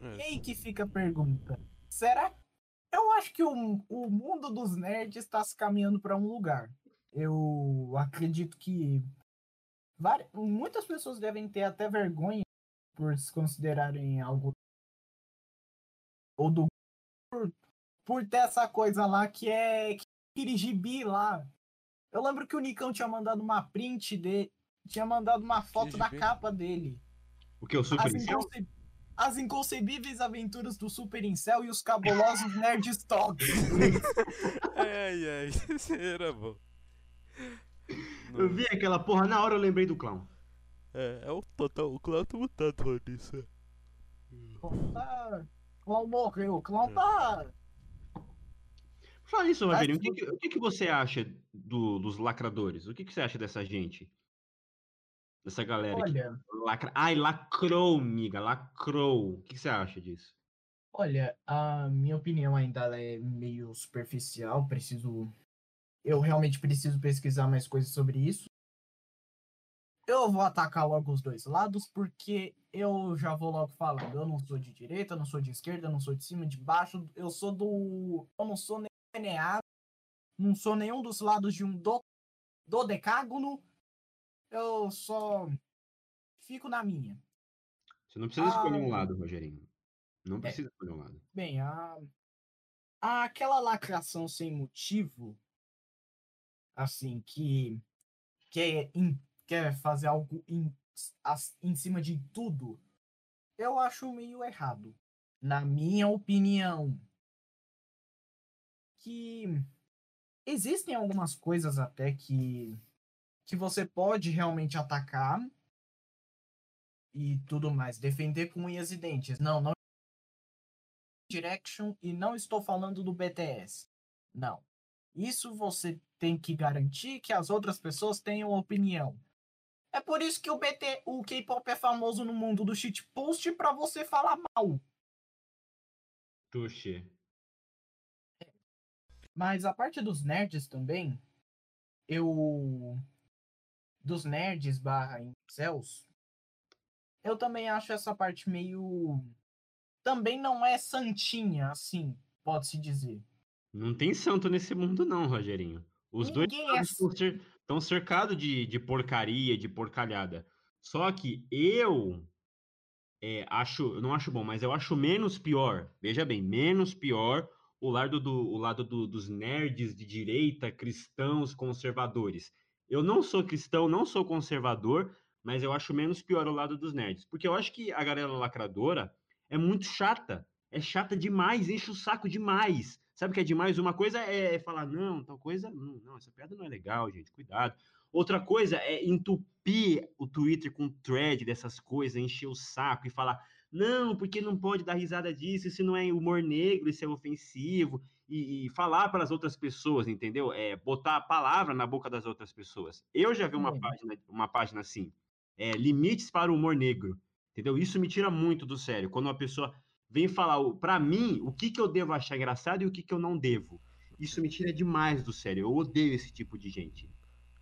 E É, aí que fica a pergunta. Será? Eu acho que o, o mundo dos nerds está se caminhando para um lugar. Eu acredito que vari- muitas pessoas devem ter até vergonha por se considerarem algo ou do por, por ter essa coisa lá que é aquele gibi lá. Eu lembro que o Nicão tinha mandado uma print de tinha mandado uma foto da capa dele. O que? O Super As, inconce- As inconcebíveis aventuras do Super Incel e os cabulosos (laughs) Nerd Talks. Ai, ai, (laughs) esse era bom. Eu vi aquela porra, na hora eu lembrei do clown. É, é o total, o Cláudio tá mutado nisso. Clown tá... Clown morreu. O Clown tá... Fala isso, Rogerinho. O que, que- o que, que você acha do- dos lacradores? O que, que você acha dessa gente? Dessa galera que Olha, lacra... Ai, lacrou, miga, lacrou. O que, você acha disso? olha, a minha opinião ainda é meio superficial. Preciso... Eu realmente preciso pesquisar mais coisas sobre isso. eu vou atacar logo os dois lados, porque eu já vou logo falando. Eu não sou de direita, não sou de esquerda, não sou de cima, de baixo. Eu sou do. Eu não sou nem linear, não sou nenhum dos lados de um do, do decágono. Eu só fico na minha. Você não precisa Ah, escolher um lado, Rogerinho. Não É. precisa escolher um lado. Bem, a, a- aquela lacração sem motivo, assim, que quer, em- quer fazer algo em, as- em cima de tudo, eu acho meio errado. Na minha opinião. Que existem algumas coisas até que, que você pode realmente atacar e tudo mais, defender com unhas e dentes. Não, não Direction e não estou falando do BTS. Não. Isso você tem que garantir que as outras pessoas tenham opinião. É por isso que o BT, o K-pop é famoso no mundo do shitpost para você falar mal. Tuxi. Mas a parte dos nerds também, eu dos nerds barra incels, eu também acho essa parte meio também não é santinha assim, pode-se dizer. Não tem santo nesse mundo, não, Rogerinho. Os dois Ninguém é lados estão estão cercados de, de porcaria, de porcalhada. Só que eu é, acho, eu não acho bom, mas eu acho menos pior. Veja bem, menos pior o lado, do, o lado do- dos nerds de direita, cristãos, conservadores. Eu não sou cristão, não sou conservador, mas eu acho menos pior o lado dos nerds. Porque eu acho que a galera lacradora é muito chata. É chata demais, enche o saco demais. Sabe o que é demais? Uma coisa é falar, não, tal coisa, não, não, essa piada não é legal, gente, cuidado. Outra coisa é entupir o Twitter com thread dessas coisas, encher o saco e falar, não, porque não pode dar risada disso, isso não é humor negro, isso é ofensivo, e, e falar para as outras pessoas, entendeu? É botar a palavra na boca das outras pessoas. Eu já vi uma Sim. página, uma página assim, é, limites para o humor negro, entendeu? Isso me tira muito do sério, quando uma pessoa vem falar, para mim, o que, que eu devo achar engraçado e o que, que eu não devo. Isso me tira demais do sério, eu odeio esse tipo de gente.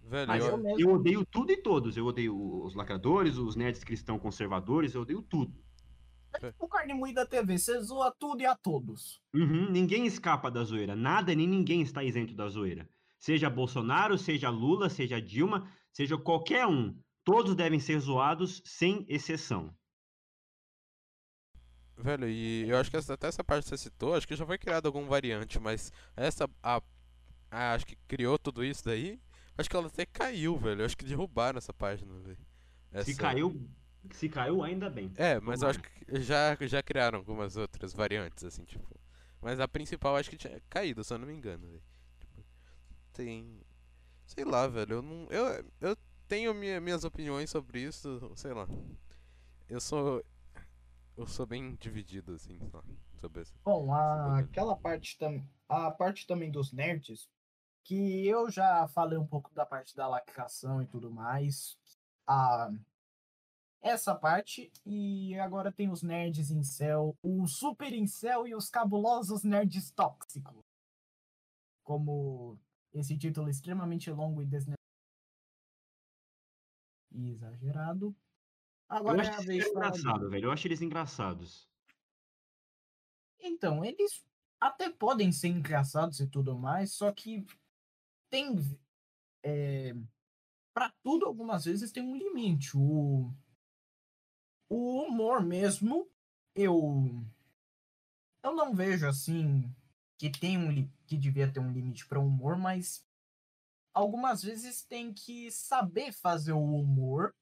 Velho, Mas eu, eu eu odeio tudo e todos. Eu odeio os lacradores, os nerds cristão conservadores, eu odeio tudo. O Carne Moída TV, você zoa tudo e a todos. Uhum, ninguém escapa da zoeira. Nada nem ninguém está isento da zoeira. Seja Bolsonaro, seja Lula, seja Dilma, seja qualquer um. Todos devem ser zoados, sem exceção. velho, e eu acho que essa- até essa parte que você citou, acho que já foi criado algum variante, mas essa, a, a- acho que criou tudo isso daí, acho que ela até caiu, velho. Acho que derrubaram essa página, velho. Se Essa- caiu, se caiu, ainda bem. É, mas eu acho que já, já criaram algumas outras variantes, assim, tipo. Mas a principal acho que tinha caído, se eu não me engano, velho. Tipo, tem. Sei lá, velho. Eu não. Eu, eu tenho minha- minhas opiniões sobre isso, sei lá. Eu sou. Eu sou bem dividido, assim, lá, sobre isso. Bom, a, aquela parte também. A parte também dos nerds, que eu já falei um pouco da parte da lacração e tudo mais. A, essa parte, e agora tem os nerds incel, o super incel e os cabulosos nerds tóxicos. Como esse título extremamente longo e desnecessário. E exagerado. Eu Agora acho é a eles engraçado, velho. Eu acho eles engraçados. Então, eles até podem ser engraçados e tudo mais, só que tem. É, para tudo, algumas vezes tem um limite. O, o humor mesmo, eu. Eu não vejo assim que tem um que devia ter um limite para humor, mas algumas vezes tem que saber fazer o humor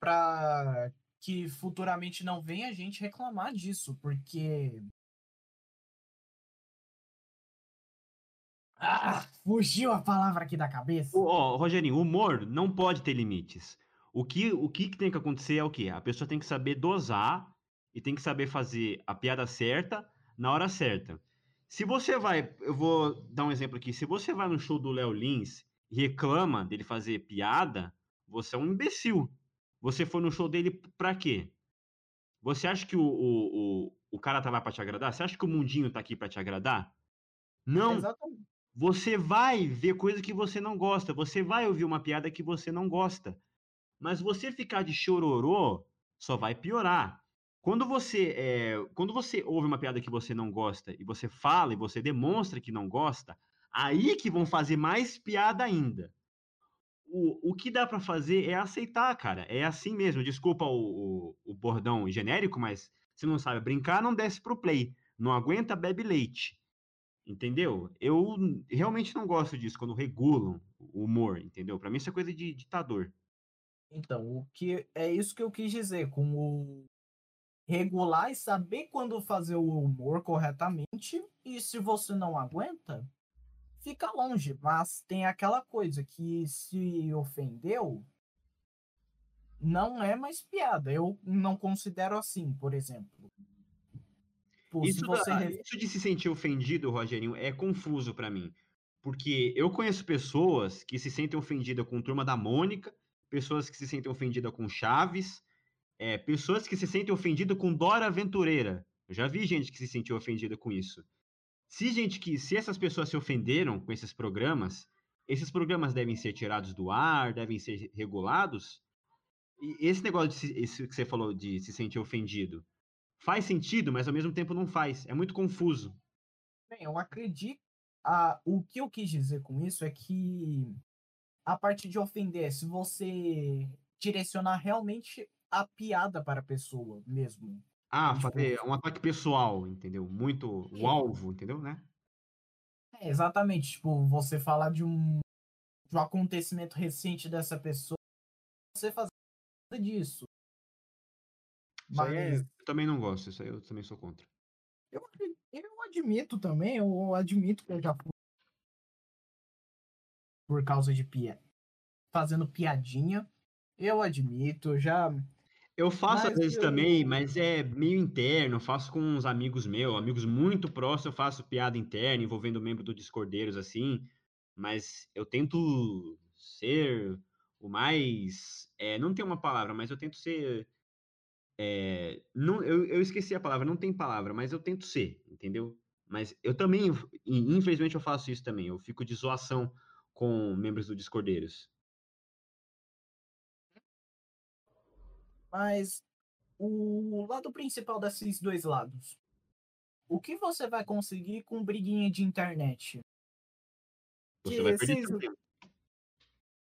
para que futuramente não venha a gente reclamar disso, porque Ah, fugiu a palavra aqui da cabeça. Ô, Ó, Rogerinho, humor não pode ter limites. O que, o que tem que acontecer é o quê? A pessoa tem que saber dosar e tem que saber fazer a piada certa na hora certa. Se você vai, eu vou dar um exemplo aqui. Se você vai no show do Léo Lins e reclama dele fazer piada, você é um imbecil. Você foi no show dele pra quê? Você acha que o, o, o, o cara tá lá pra te agradar? Você acha que o mundinho tá aqui pra te agradar? Não. Exatamente. Você vai ver coisa que você não gosta, você vai ouvir uma piada que você não gosta. Mas você ficar de chororô só vai piorar. Quando você, é, quando você ouve uma piada que você não gosta e você fala e você demonstra que não gosta, aí que vão fazer mais piada ainda. O, o que dá para fazer é aceitar, cara. É assim mesmo. Desculpa o, o, o bordão genérico, mas se não sabe brincar, não desce pro play. Não aguenta, bebe leite. Entendeu? Eu realmente não gosto disso, quando regulam o humor, entendeu? Para mim isso é coisa de ditador. Então, o que é isso que eu quis dizer com o regular e saber quando fazer o humor corretamente. E se você não aguenta, fica longe. Mas tem aquela coisa que se ofendeu, não é mais piada. Eu não considero assim, por exemplo. Isso, você... da, isso de se sentir ofendido, Rogerinho, é confuso para mim. Porque eu conheço pessoas que se sentem ofendidas com Turma da Mônica, pessoas que se sentem ofendidas com Chaves, é, pessoas que se sentem ofendidas com Dora Aventureira. Eu já vi gente que se sentiu ofendida com isso. Se gente que, se essas pessoas se ofenderam com esses programas, esses programas devem ser tirados do ar, devem ser regulados. E esse negócio de se, que você falou de se sentir ofendido, faz sentido, mas ao mesmo tempo não faz. É muito confuso. Bem, eu acredito. Ah, o que eu quis dizer com isso é que a parte de ofender, se você direcionar realmente a piada para a pessoa mesmo. Ah, tipo, fazer um ataque pessoal, entendeu? Muito o alvo, entendeu, né? É, exatamente. Tipo, você falar de um, de um acontecimento recente dessa pessoa, você fazer disso. Mas... É, eu também não gosto, isso aí eu também sou contra. Eu, eu admito também, eu admito que eu já fui por causa de pia fazendo piadinha. Eu admito, já. Eu faço mas às vezes eu... também, mas é meio interno. Eu faço com uns amigos meus, amigos muito próximos, eu faço piada interna envolvendo membro do Discordeiros assim. Mas eu tento ser o mais. É, não tem uma palavra, mas eu tento ser é, não, eu, eu esqueci a palavra, não tem palavra, mas eu tento ser, entendeu? Mas eu também, infelizmente, eu faço isso também. Eu fico de zoação com membros do Discordeiros. Mas o lado principal desses dois lados. O que você vai conseguir com briguinha de internet? Você que vai perder esses... tempo.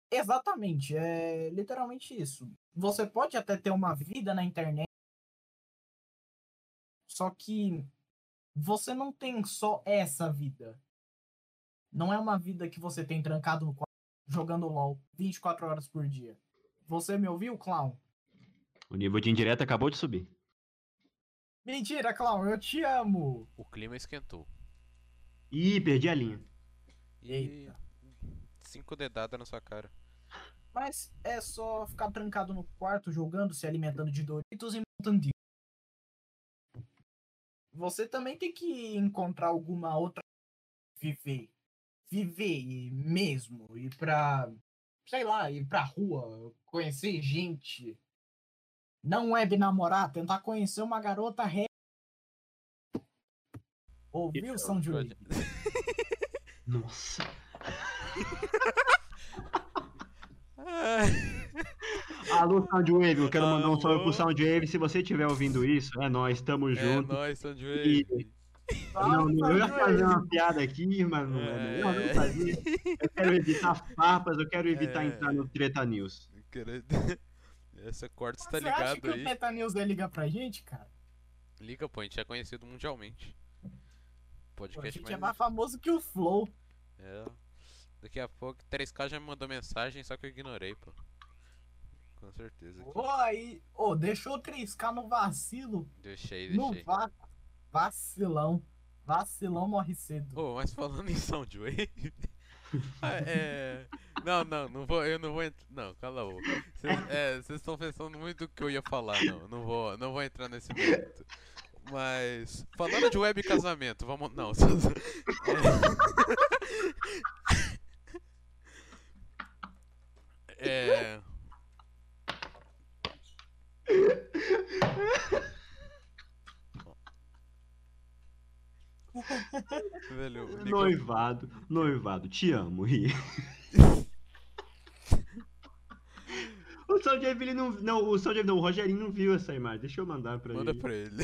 Exatamente, é literalmente isso. Você pode até ter uma vida na internet, só que você não tem só essa vida. Não é uma vida que você tem trancado no quarto jogando LOL 24 horas por dia. Você me ouviu, Clown? O nível de indireta acabou de subir. Mentira, Clown, eu te amo! O clima esquentou. Ih, perdi a linha. E... Cinco dedadas na sua cara. Mas é só ficar trancado no quarto jogando, se alimentando de Doritos e montando Você também tem que encontrar alguma outra viver. Viver mesmo. Ir pra. Sei lá, ir pra rua, conhecer gente. Não web namorar, tentar conhecer uma garota ré. Ouviu, São Júlio? (laughs) Nossa. (laughs) Alô, Soundwave, eu quero mandar um salve pro Soundwave. Se você estiver ouvindo isso, é nós, tamo é junto. É nóis, Soundwave. E... Não, não, eu ia fazer uma piada aqui, mas não é, é melhor fazer. Eu quero evitar farpas, eu quero evitar é... entrar no Treta News. (laughs) Essa corte está ligado aí. Você acha que aí? o Treta News vai ligar pra gente, cara? Liga, pô, a gente é conhecido mundialmente. Podcast pô, a gente mais... é mais famoso que o Flow. É. Daqui a pouco 3K já me mandou mensagem, só que eu ignorei, pô. Com certeza. Ô, aí. Ô, deixou 3K no vacilo. Deixei, deixei. No va vacilão. Vacilão morre cedo. Ô, mas falando em Soundwave. (laughs) é. Não, não, não vou, eu não vou entrar. Não, cala a boca. Vocês é, estão pensando muito do que eu ia falar, não. Não vou, não vou entrar nesse mérito. Mas. Falando de web casamento, vamos. Não. (laughs) É... É. (laughs) (laughs) Velho, Noivado, noivado, te amo, Ri. (laughs) o Dave, ele não, não, o Soul Dave não, o Rogerinho não viu essa imagem. Deixa eu mandar pra Manda ele. pra ele. (laughs)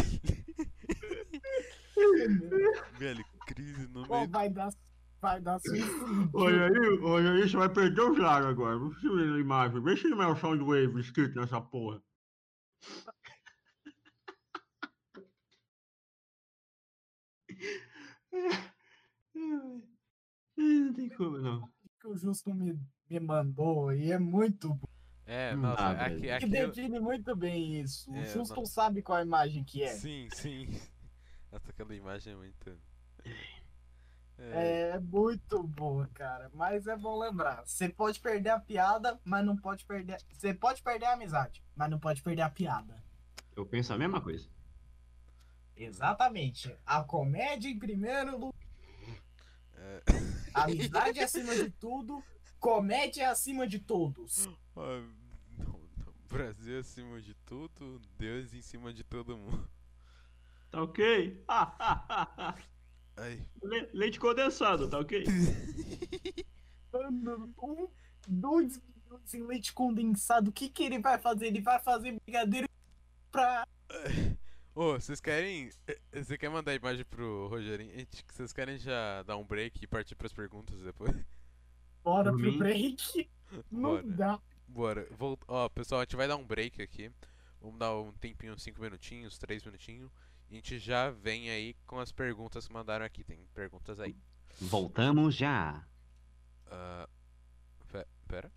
Velho, crise no Pô, meio. vai dar, vai dar suicídio. Olha aí, olha aí, você vai perder o Zaro agora. Não precisa ver a imagem. Vê se não é o Soundwave escrito nessa porra. (laughs) Não tem como, não. que o Justo me, me mandou e é muito bom. É, Não nossa, dá, aqui, aqui Que eu- define muito bem isso. É, o Justo não- sabe qual a imagem que é. Sim, sim. (laughs) Nossa, aquela imagem é muito. É, É muito boa, cara. Mas é bom lembrar. Você pode perder a piada, mas não pode perder. Você pode perder a amizade, mas não pode perder a piada. Eu penso a mesma coisa. Exatamente. A comédia em primeiro lugar. é, A amizade acima de tudo. Comédia acima de todos. ó, não, não, Brasil acima de tudo, Deus em cima de todo mundo. Tá ok? (laughs) Le- Leite condensado, tá ok? Mano, um, dois minutos em leite condensado. O que, que ele vai fazer? Ele vai fazer brigadeiro pra. Ô, vocês querem. eh, Você quer mandar a imagem pro Rogerinho? Gente, Vocês querem já dar um break e partir pras perguntas depois? Bora pro break. Não Bora. dá. Bora. Volt... Ó, pessoal, a gente vai dar um break aqui. Vamos dar um tempinho, 5 minutinhos, 3 minutinhos. E a gente já vem aí com as perguntas que mandaram aqui. Tem perguntas aí. Voltamos já. Pe- Pera.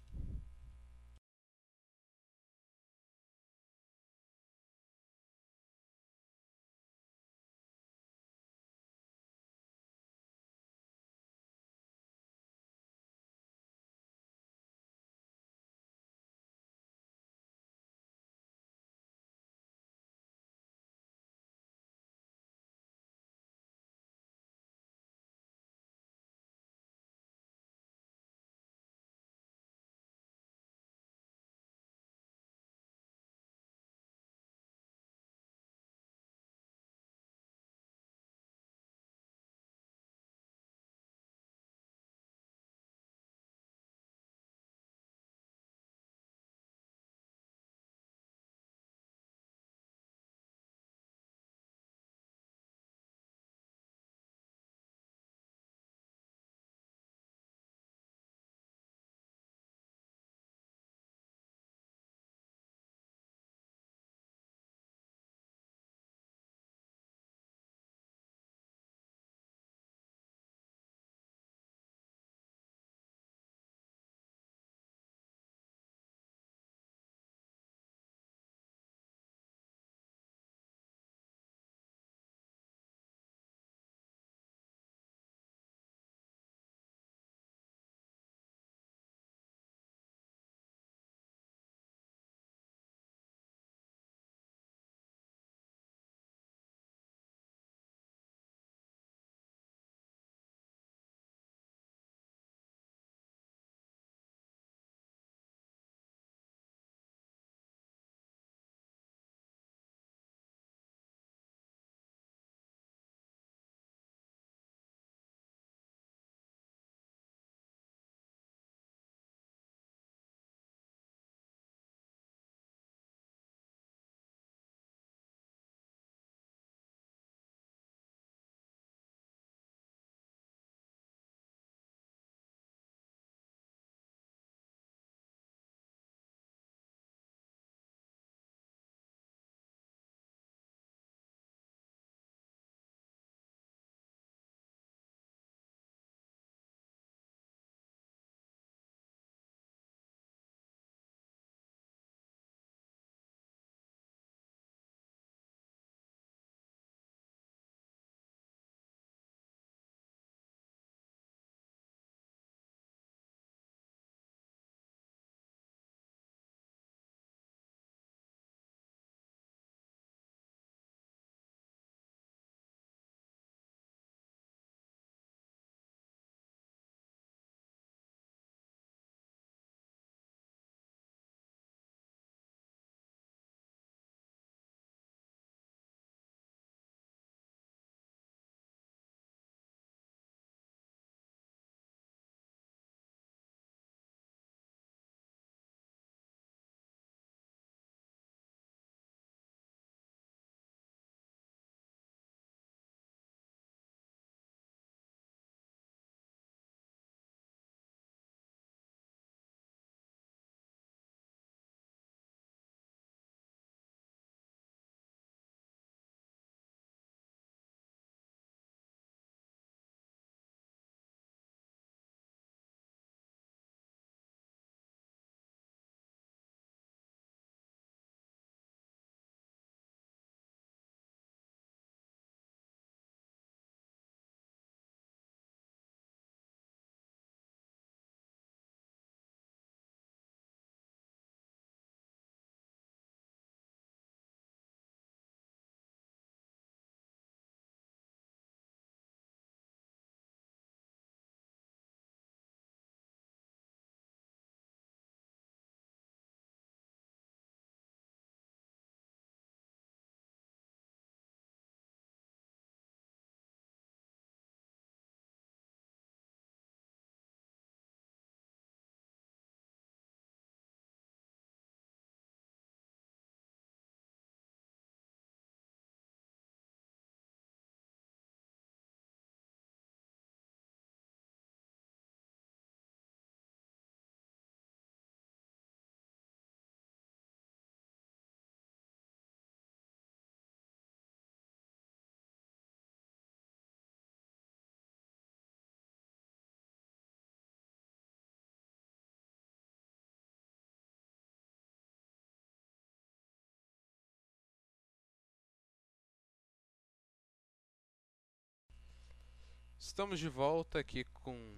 Estamos de volta aqui com.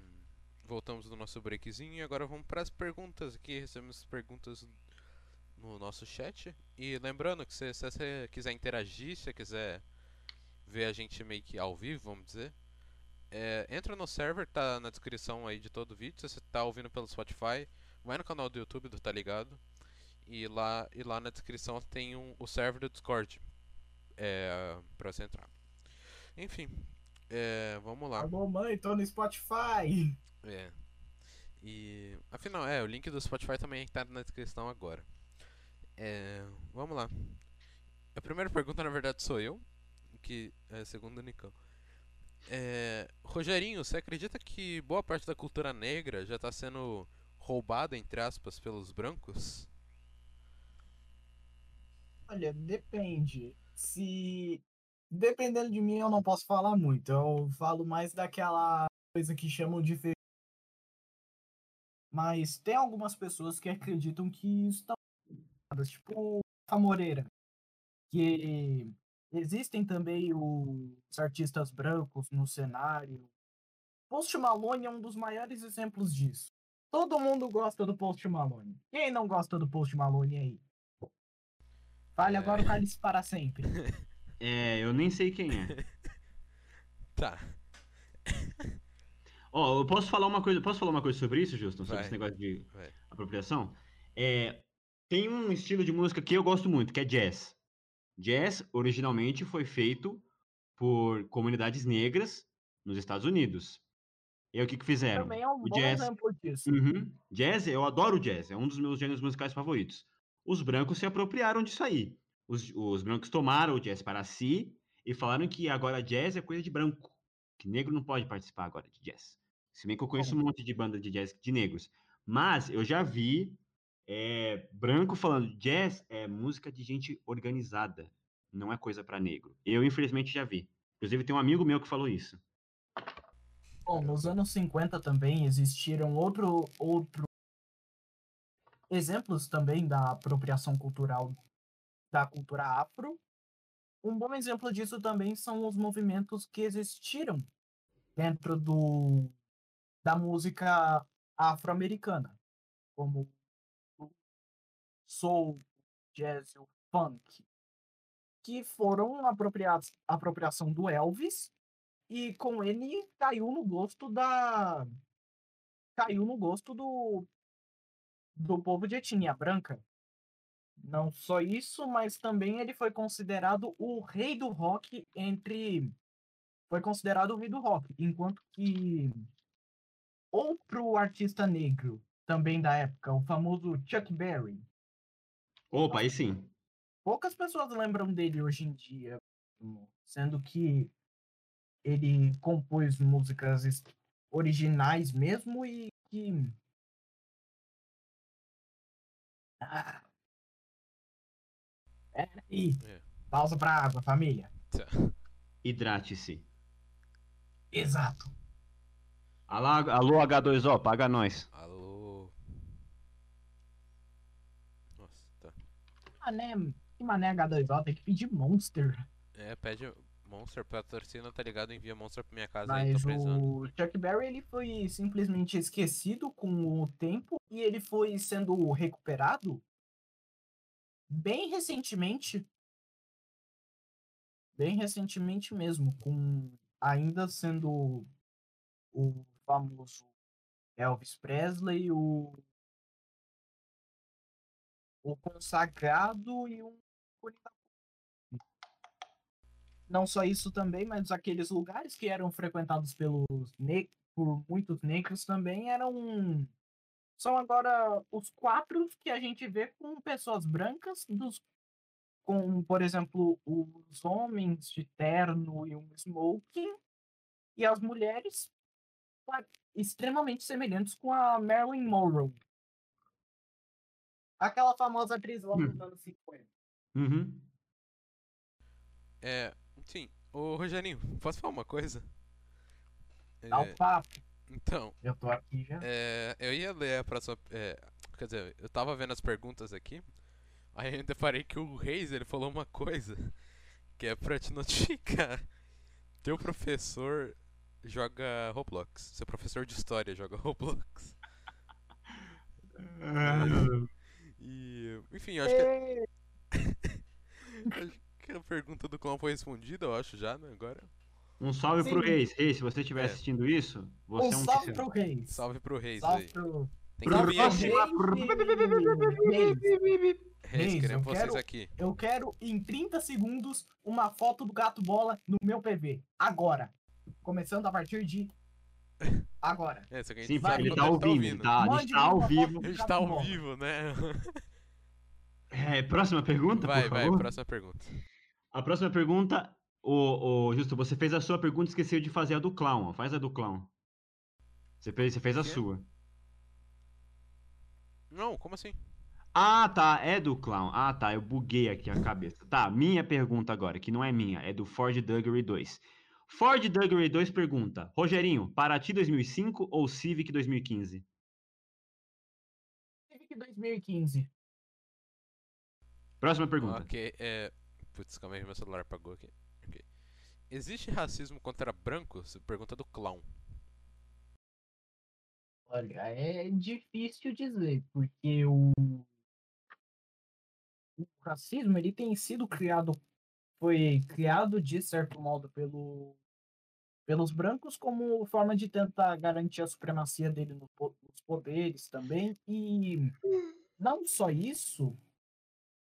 Voltamos do nosso breakzinho e agora vamos para as perguntas aqui. Recebemos perguntas no nosso chat. E lembrando que se, se você quiser interagir, se você quiser ver a gente meio que ao vivo, vamos dizer, é, entra no server, tá na descrição aí de todo o vídeo. Se você tá ouvindo pelo Spotify, vai no canal do YouTube do Tá Ligado. E lá, e lá na descrição tem um, o server do Discord é, você entrar. Enfim, é, vamos lá. Alô, mãe, tô no Spotify. É. E. Afinal, é, o link do Spotify também tá na descrição agora. É, vamos lá. A primeira pergunta, na verdade, sou eu. Que é segundo o Nicão. É, Rogerinho, você acredita que boa parte da cultura negra já está sendo roubada, entre aspas, pelos brancos? Olha, depende. Se. Dependendo de mim, eu não posso falar muito. Eu falo mais daquela coisa que chamam de. fe- Mas tem algumas pessoas que acreditam que isso tá. Tipo, a Moreira. Que existem também os artistas brancos no cenário. Post Malone é um dos maiores exemplos disso. Todo mundo gosta do Post Malone. Quem não gosta do Post Malone aí? Fale É. agora o cálice para sempre. (laughs) É, eu nem sei quem é. (laughs) Tá. (laughs) Ó, eu posso falar uma coisa, posso falar uma coisa sobre isso, Justin? Sobre Vai. esse negócio de Vai. apropriação? É, tem um estilo de música que eu gosto muito, que é jazz. Jazz originalmente foi feito por comunidades negras nos Estados Unidos. E aí o que que fizeram? Também é um o bom jazz, exemplo disso. Uhum. Jazz, eu adoro jazz, é um dos meus gêneros musicais favoritos. Os brancos se apropriaram disso aí. Os, os brancos tomaram o jazz para si e falaram que agora jazz é coisa de branco, que negro não pode participar agora de jazz. Se bem que eu conheço um monte de banda de jazz de negros. Mas eu já vi é, branco falando jazz é música de gente organizada, não é coisa para negro. Eu, infelizmente, já vi. Inclusive, tem um amigo meu que falou isso. Bom, nos anos 50 também existiram outro, outro exemplos também da apropriação cultural da cultura afro. Um bom exemplo disso também são os movimentos que existiram dentro do, da música afro-americana, como o soul, jazz o funk, que foram apropriados, apropriação do Elvis e com ele caiu no gosto da caiu no gosto do do povo de etnia branca. Não só isso, mas também ele foi considerado o rei do rock entre foi considerado o rei do rock, enquanto que outro artista negro também da época, o famoso Chuck Berry, Opa, aí sim. poucas pessoas lembram dele hoje em dia, sendo que ele compôs músicas originais mesmo e que. Ah. Peraí. É. Pausa pra água, família. Tá. Hidrate-se. Exato. Alô, alô, H2O, paga nós. Alô. Nossa, tá. Mané, que mané H2O, tem que pedir Monster. É, pede Monster patrocina, tá ligado? Envia Monster pra minha casa aí, tô Mas precisando. o Chuck Berry ele foi simplesmente esquecido com o tempo e ele foi sendo recuperado bem recentemente. Bem recentemente mesmo, com ainda sendo o famoso Elvis Presley, o, o consagrado e um não só isso também, mas aqueles lugares que eram frequentados pelos ne por muitos negros também eram são agora os quatro que a gente vê com pessoas brancas dos com, por exemplo, os homens de terno e um smoking e as mulheres pa- extremamente semelhantes com a Marilyn Monroe. Aquela famosa atriz lá dos anos 50. Uhum. É, sim. Ô, Rogerinho, posso falar uma coisa? Dá É, o papo. Então, Eu tô aqui já. é, eu ia ler a próxima. É, quer dizer, eu tava vendo as perguntas aqui. Aí eu deparei que o Reis ele falou uma coisa (laughs) que é pra te notificar. Teu professor joga Roblox. Seu professor de história joga Roblox. (laughs) E, enfim, eu acho que, (laughs) acho que a pergunta do clã foi respondida, eu acho já, né? Agora. Um salve Sim. pro Reis. Reis, se você estiver É. assistindo isso, você Um é um salve pro Reis. Salve pro Reis Salve aí. pro. Tem que vir aqui. Reis. Reis. Reis, Reis, queremos vocês quero- aqui. Eu quero, em 30 segundos, uma foto do gato bola no meu PV. Agora. Começando a partir de. (laughs) Agora. É, só que a gente Sim, sabe ele quando tá ele ouvindo, ele tá, a gente Mande tá ao vivo. A gente Gato tá ao vivo, né? (laughs) É, próxima pergunta, Vai, por vai, favor. próxima pergunta. A próxima pergunta, o, o Justo, você fez a sua pergunta e esqueceu de fazer a do clown. ó. Faz a do clown. Você fez, você fez a Quê? sua. Não, como assim? Ah, tá, é do clown. Ah, tá, eu buguei aqui a cabeça. Tá, minha pergunta agora, que não é minha, é do Ford Duggery 2. Ford Duggery 2 pergunta: Rogerinho, Paraty 2005 ou Civic 2015? Civic 2015. Próxima pergunta. Ok, é. Putz, calma aí, meu celular apagou aqui. Existe racismo contra brancos? Pergunta do clown. Olha, é difícil dizer, porque o, o racismo ele tem sido criado, foi criado de certo modo pelo, pelos brancos como forma de tentar garantir a supremacia dele no nos poderes também, e não só isso,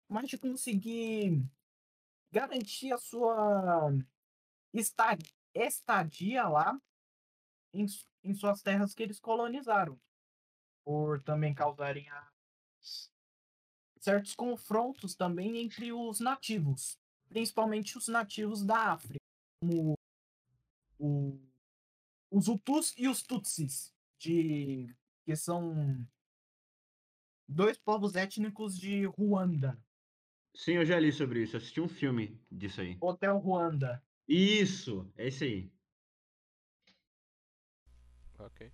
mas de conseguir garantir a sua esta- estadia lá em, em suas terras que eles colonizaram, por também causarem a- certos confrontos também entre os nativos, principalmente os nativos da África, como o- os Hutus e os Tutsis, de, que são dois povos étnicos de Ruanda, Sim, eu já li sobre isso. Assisti um filme disso aí. Hotel Ruanda. Isso, é esse aí. Ok.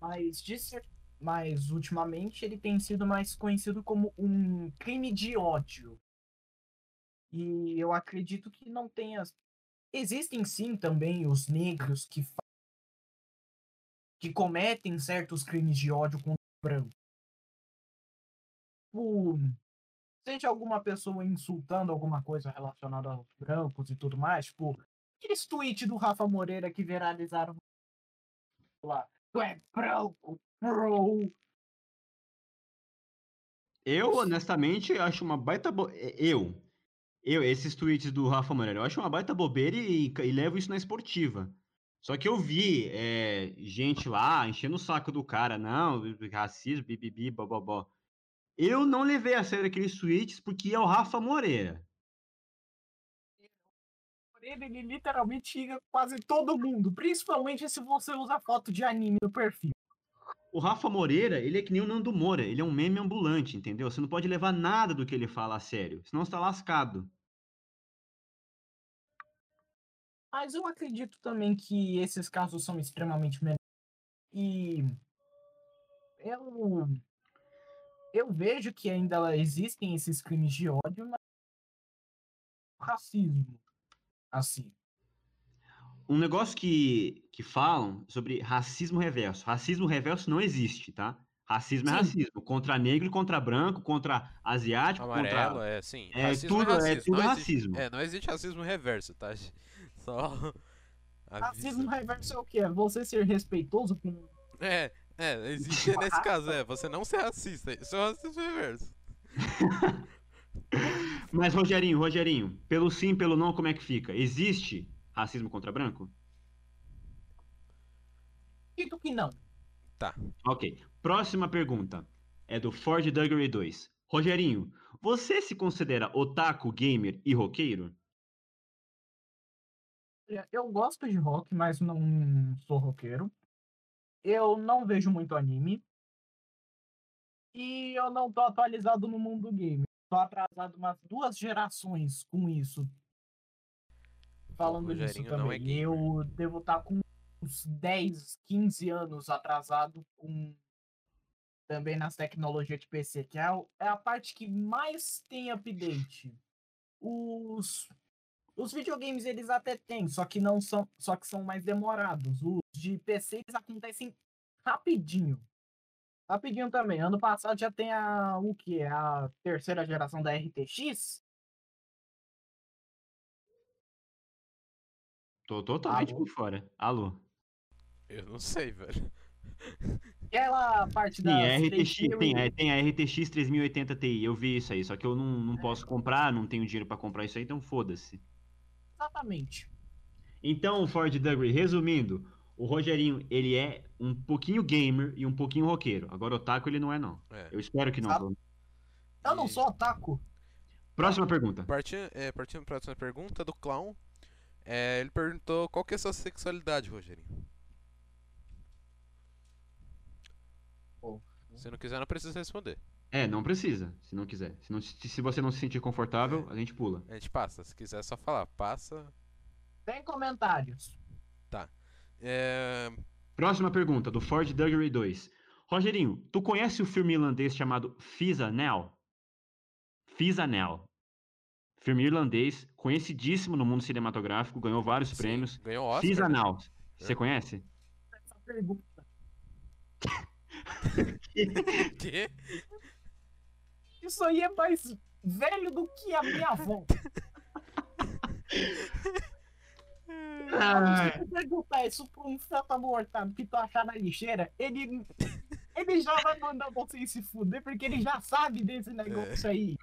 Mas, cer- mas ultimamente ele tem sido mais conhecido como um crime de ódio. E eu acredito que não tenha. Existem sim também os negros que, fa- que cometem certos crimes de ódio contra o branco. Tipo, seja alguma pessoa insultando alguma coisa relacionada aos brancos e tudo mais, tipo, aqueles tweets do Rafa Moreira que viralizaram lá. Tu é branco, bro. Eu, honestamente, acho uma baita. Bo... é, Eu. Eu, esses tweets do Rafa Moreira, eu acho uma baita bobeira e, e levo isso na esportiva. Só que eu vi é, gente lá enchendo o saco do cara, não, racismo, bibibi, bobobó. Eu não levei a sério aqueles tweets porque é o Rafa Moreira. Ele, ele literalmente xinga quase todo mundo, principalmente se você usa foto de anime no perfil. O Rafa Moreira, ele é que nem o Nando Moura, ele é um meme ambulante, entendeu? Você não pode levar nada do que ele fala a sério, senão você tá lascado. Mas eu acredito também que esses casos são extremamente menores. E eu, eu vejo que ainda existem esses crimes de ódio, mas racismo, assim. Um negócio que, que falam sobre racismo reverso. Racismo reverso não existe, tá? Racismo é Sim. racismo. Contra negro, contra branco, contra asiático, Amarelo, contra. é, sim. É, racismo tudo- é racismo. tudo não racismo. Existe, é, não existe racismo reverso, tá? (laughs) Só. Racismo reverso é o quê? É você ser respeitoso com. É, é, existe nesse caso, é. Você não ser racista. Isso é racismo reverso. (laughs) Mas, Rogerinho, Rogerinho, pelo sim, pelo não, como é que fica? Existe racismo contra branco? Dito que não. Ok. Próxima pergunta. É do Ford Duggery 2. Rogerinho, você se considera otaku, gamer e roqueiro? Eu gosto de rock, mas não sou roqueiro. Eu não vejo muito anime. E eu não tô atualizado no mundo game. Tô atrasado umas duas gerações com isso. Falando não é também. gamer. eu devo estar com uns 10, 15 anos atrasado com também nas tecnologias de PC, que é, o- é a parte que mais tem update. Os Os videogames eles até têm, só que não são, só que são mais demorados. Os de PC eles acontecem rapidinho. Rapidinho também. Ano passado já tem a o que é a terceira geração da RTX. Tô totalmente Alô? por fora. Alô. Eu não sei, velho. Aquela parte da é RTX, tem, é, tem a RTX 3080 Ti, eu vi isso aí, só que eu não, não posso comprar, não tenho dinheiro pra comprar isso aí, então foda-se. Exatamente. Então, Ford Dugry, resumindo, o Rogerinho, ele é um pouquinho gamer e um pouquinho roqueiro. Agora, otaku ele não é, não. É. Eu espero que não. Sabe? Eu não sou otaku. Próxima pergunta. Partindo, é, partindo para a próxima pergunta do Clown. É, ele perguntou qual que é a sua sexualidade, Rogerinho. Se não quiser, não precisa responder. É, não precisa, se não quiser. Se, não- se- você não se sentir confortável, a gente pula. A gente passa. Se quiser, é só falar. Passa. Tem comentários. É, Próxima pergunta, do Ford Duggery 2. Rogerinho, tu conhece o filme irlandês chamado Fizanel? Fizanel. Filme irlandês, conhecidíssimo no mundo cinematográfico, ganhou vários sim, prêmios. Ganhou Oscar. né? Fizanel. Você É. conhece? Essa (laughs) pergunta. Que? Isso aí é mais velho do que a minha avó. (laughs) Se tu perguntar isso pra um feto mortado que tu achar na lixeira, ele, ele já vai mandar você se fuder, porque ele já sabe desse negócio aí.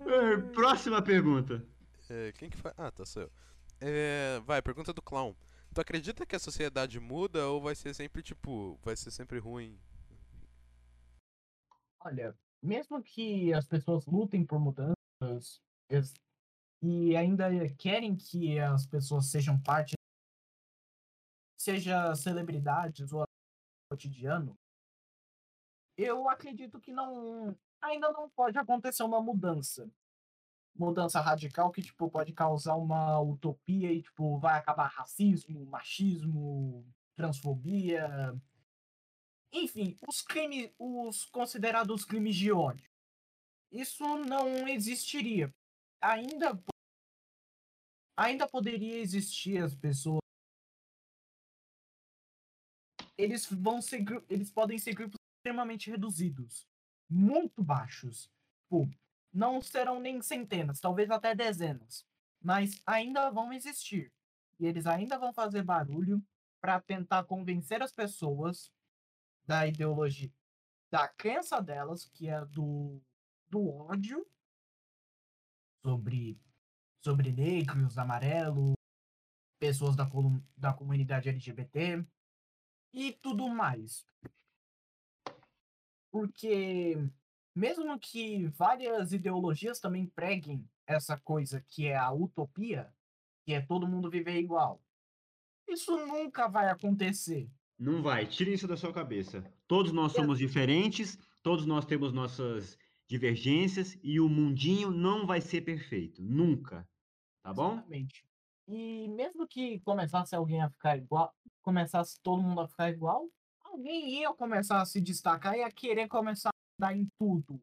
É, Próxima pergunta. É, quem que faz? Ah, tá, sou eu. É, vai, pergunta do Clown. Tu acredita que a sociedade muda ou vai ser sempre, tipo, vai ser sempre ruim? Olha, mesmo que as pessoas lutem por mudanças e ainda querem que as pessoas sejam parte, seja celebridades ou cotidiano, eu acredito que não, ainda não pode acontecer uma mudança. Mudança radical que, tipo, pode causar uma utopia e, tipo, vai acabar racismo, machismo, transfobia, enfim, os crimes, os considerados crimes de ódio. Isso não existiria. Ainda ainda poderia existir as pessoas eles vão ser eles podem ser grupos extremamente reduzidos, muito baixos. Tipo, não serão nem centenas, talvez até dezenas, mas ainda vão existir. E eles ainda vão fazer barulho para tentar convencer as pessoas da ideologia, da crença delas, que é do, do ódio sobre, sobre negros, amarelo, pessoas da, da comunidade LGBT e tudo mais. Porque mesmo que várias ideologias também preguem essa coisa que é a utopia, que é todo mundo viver igual, isso nunca vai acontecer. Não vai, tire isso da sua cabeça. Todos nós somos diferentes, todos nós temos nossas divergências e o mundinho não vai ser perfeito, nunca. Tá bom? Exatamente. E mesmo que começasse alguém a ficar igual, começasse todo mundo a ficar igual, alguém ia começar a se destacar e a querer começar a mandar em tudo.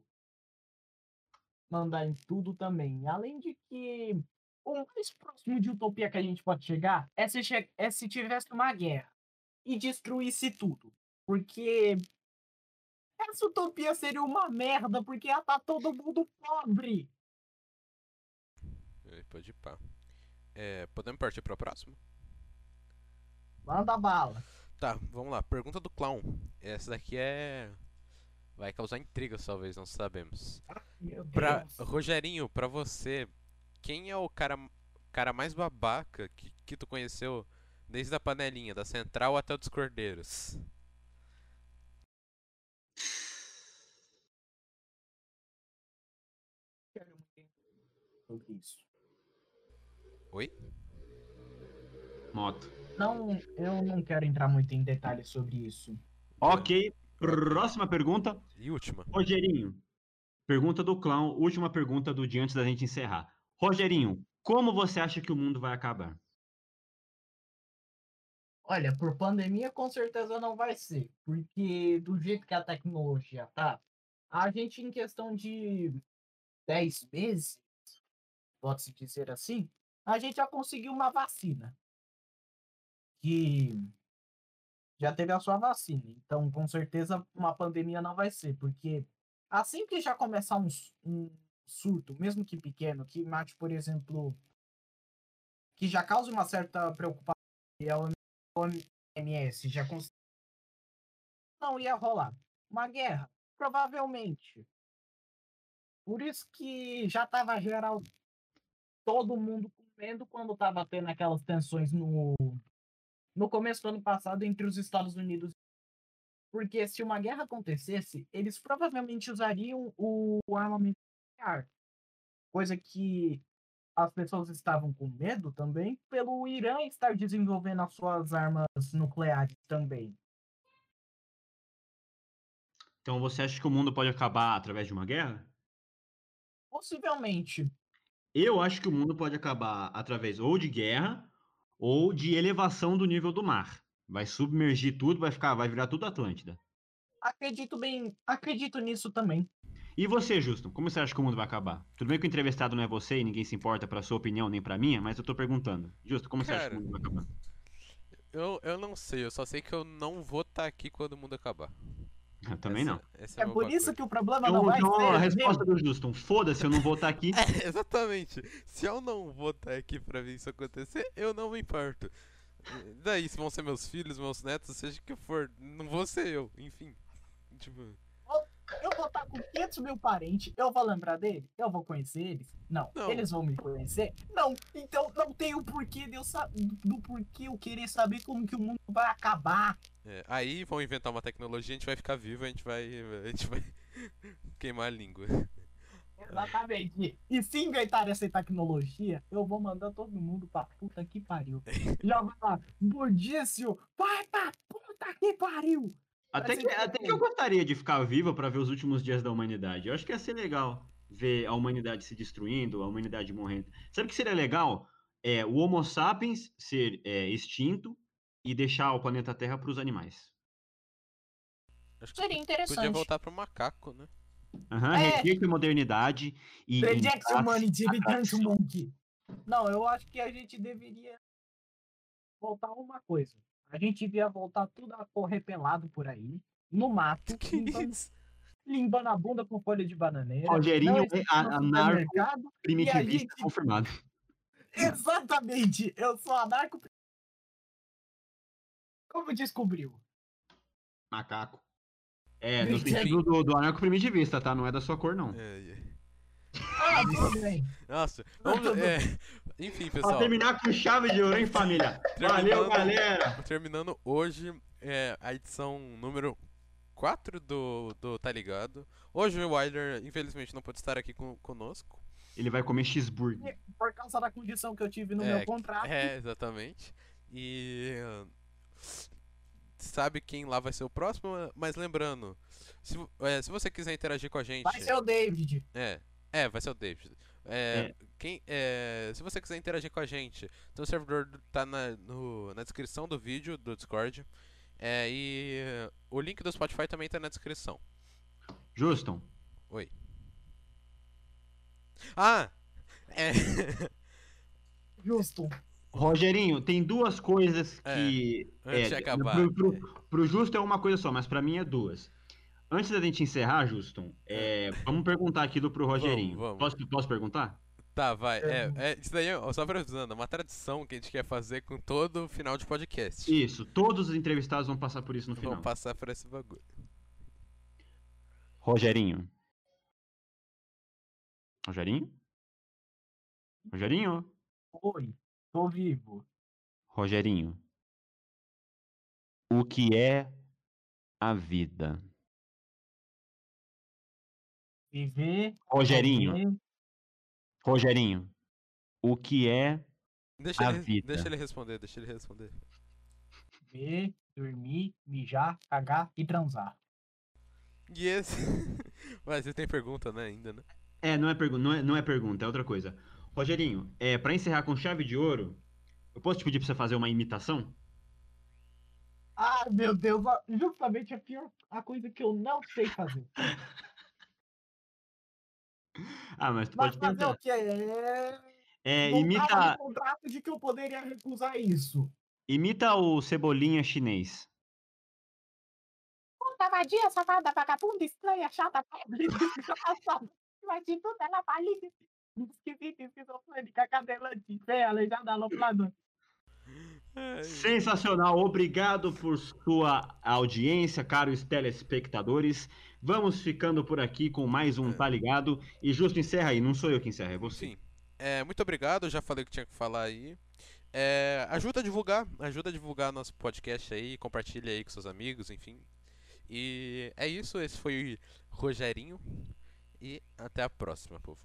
Mandar em tudo também. Além de que o mais próximo de utopia que a gente pode chegar é se, che- é se tivesse uma guerra e destruísse tudo. Porque essa utopia seria uma merda, porque ia estar todo mundo pobre. Pode ir pá. É, podemos partir para o próximo? Manda bala. Tá, vamos lá. Pergunta do Clown. Essa daqui é. Vai causar intrigas, talvez, não sabemos. Meu Pra Deus. Rogerinho, pra você, quem é o cara, cara mais babaca que, que tu conheceu desde a panelinha, da central até o dos cordeiros? quero muito entender sobre isso. Oi? Moto. Não, eu não quero entrar muito em detalhes sobre isso. Ok, próxima pergunta. E última. Rogerinho, pergunta do clown, última pergunta do dia antes da gente encerrar. Rogerinho, como você acha que o mundo vai acabar? Olha, por pandemia com certeza não vai ser, porque do jeito que a tecnologia tá, a gente em questão de 10 meses, pode-se dizer assim, a gente já conseguiu uma vacina. Que já teve a sua vacina. Então, com certeza, uma pandemia não vai ser. Porque assim que já começar um, um surto, mesmo que pequeno, que mate, por exemplo, que já cause uma certa preocupação, e a OMS já cons- não ia rolar. Uma guerra, provavelmente. Por isso que já tava geral todo mundo comendo quando tava tendo aquelas tensões no no começo do ano passado entre os Estados Unidos. Porque se uma guerra acontecesse, eles provavelmente usariam o armamento nuclear. Coisa que as pessoas estavam com medo também pelo Irã estar desenvolvendo as suas armas nucleares também. Então você acha que o mundo pode acabar através de uma guerra? Possivelmente. Eu acho que o mundo pode acabar através ou de guerra ou de elevação do nível do mar. Vai submergir tudo, vai ficar, vai virar tudo Atlântida. Acredito bem, acredito nisso também. E você, Justo, como você acha que o mundo vai acabar? Tudo bem que o entrevistado não é você e ninguém se importa pra sua opinião nem pra minha, mas eu tô perguntando. Justo, como você acha que Cara, o mundo vai acabar? Eu, eu não sei, eu só sei que eu não vou estar aqui quando o mundo acabar. Eu também Essa- não. essa É meu por isso bagulho. que o problema Então, não vai então, ser. a resposta do Justin, foda-se, eu não vou estar aqui. (laughs) É, exatamente. Se eu não vou estar aqui pra ver isso acontecer, eu não me importo. Daí, se vão ser meus filhos, meus netos, seja o que for, não vou ser eu, enfim. Tipo, Eu vou estar com 500 mil parentes, eu vou lembrar dele? Eu vou conhecer eles? Não. Não. Eles vão me conhecer? Não. Então não tem o porquê de eu saber, do porquê eu querer saber como que o mundo vai acabar. é, aí vão inventar uma tecnologia, a gente vai ficar vivo, a gente vai. A gente vai (laughs) queimar a língua. Exatamente. E se inventar essa tecnologia, eu vou mandar todo mundo pra puta que pariu. (laughs) Vai lá, Bordício, vai pra puta que pariu. Até que, até que eu gostaria de ficar viva pra ver os últimos dias da humanidade. Eu acho que ia ser legal ver a humanidade se destruindo, a humanidade morrendo. Sabe o que seria legal? É, o Homo sapiens ser é, extinto e deixar o planeta Terra pros animais. Acho que Seria podia interessante. voltar pro macaco, né? Aham, É. Requinte modernidade e. E paz. Money, Return Monkey. Não, eu acho que a gente deveria voltar a uma coisa. A gente devia voltar tudo a correr pelado por aí, no mato, (laughs) Que limpando, isso? limpando a bunda com folha de bananeira. Rogerinho é anarco primitivista gente- confirmado. (laughs) Exatamente! Eu sou anarco. Como descobriu? Macaco. É, no sentido do, do anarco primitivista, tá? Não é da sua cor, não. É, é. Ah, tudo bem. Nossa, vamos. tudo é, Enfim, Pra pessoal. terminar com chave de ouro, hein, família? Valeu, galera! Terminando hoje é, a edição número 4 do, do Tá Ligado. Hoje o Wilder, infelizmente, não pode estar aqui com, conosco. Ele vai comer cheeseburger. Por causa da condição que eu tive no É, meu contrato. É, exatamente. E. Sabe quem lá vai ser o próximo, mas lembrando, se, é, se você quiser interagir com a gente. Vai ser o David. É, é, vai ser o David. É, Quem, é, se você quiser interagir com a gente, então o servidor do- tá na, no- na descrição do vídeo do Discord. É, e o link do Spotify também tá na descrição. Juston, Ah! É. (laughs) Justo. Rogerinho, tem duas coisas É, que. antes de é, acabar. Pro, pro, pro Justo é uma coisa só, mas pra mim é duas. Antes da gente encerrar, Juston, é, vamos perguntar aqui do pro Rogerinho. vamos. Posso, posso perguntar? Tá, vai. É, é, isso daí, ó, só pra avisando, é uma tradição que a gente quer fazer com todo final de podcast. Isso, todos os entrevistados vão passar por isso no final. Vamos passar por esse bagulho. Rogerinho. Rogerinho? Rogerinho? Oi, tô vivo. Rogerinho. O que é a vida? Viver. Rogerinho. comer, Rogerinho. O que é Deixa A ele, vida. deixa ele responder, deixa ele responder. Comer, dormir, mijar, cagar e transar. E esse. (laughs) Mas você tem pergunta, né, ainda, né? É, não é, pergu não, é, não é pergunta, é outra coisa. Rogerinho, é, pra encerrar com chave de ouro, eu posso te pedir pra você fazer uma imitação? Ah, meu Deus, justamente a pior a coisa que eu não sei fazer. (laughs) Ah, mas tu Mas pode tentar. o quê? É... É, Não tava imita, no contrato de que eu poderia recusar isso. imita o Cebolinha chinês. Puta vadia, safada, vagabunda, estranha, chata, pobre. Mas de tudo ela maligna. Esquisita, esquizofrênica, cadelante, feia, aleijada, aloplada. Sensacional, obrigado por sua audiência, caros telespectadores. Vamos ficando por aqui com mais um É. Tá Ligado. E justo encerra aí, não sou eu que encerra, é você. Enfim, é, muito obrigado, já falei o que tinha que falar aí. É, ajuda a divulgar, ajuda a divulgar nosso podcast aí, compartilha aí com seus amigos, enfim. E é isso, esse foi o Rogerinho. E até a próxima, povo.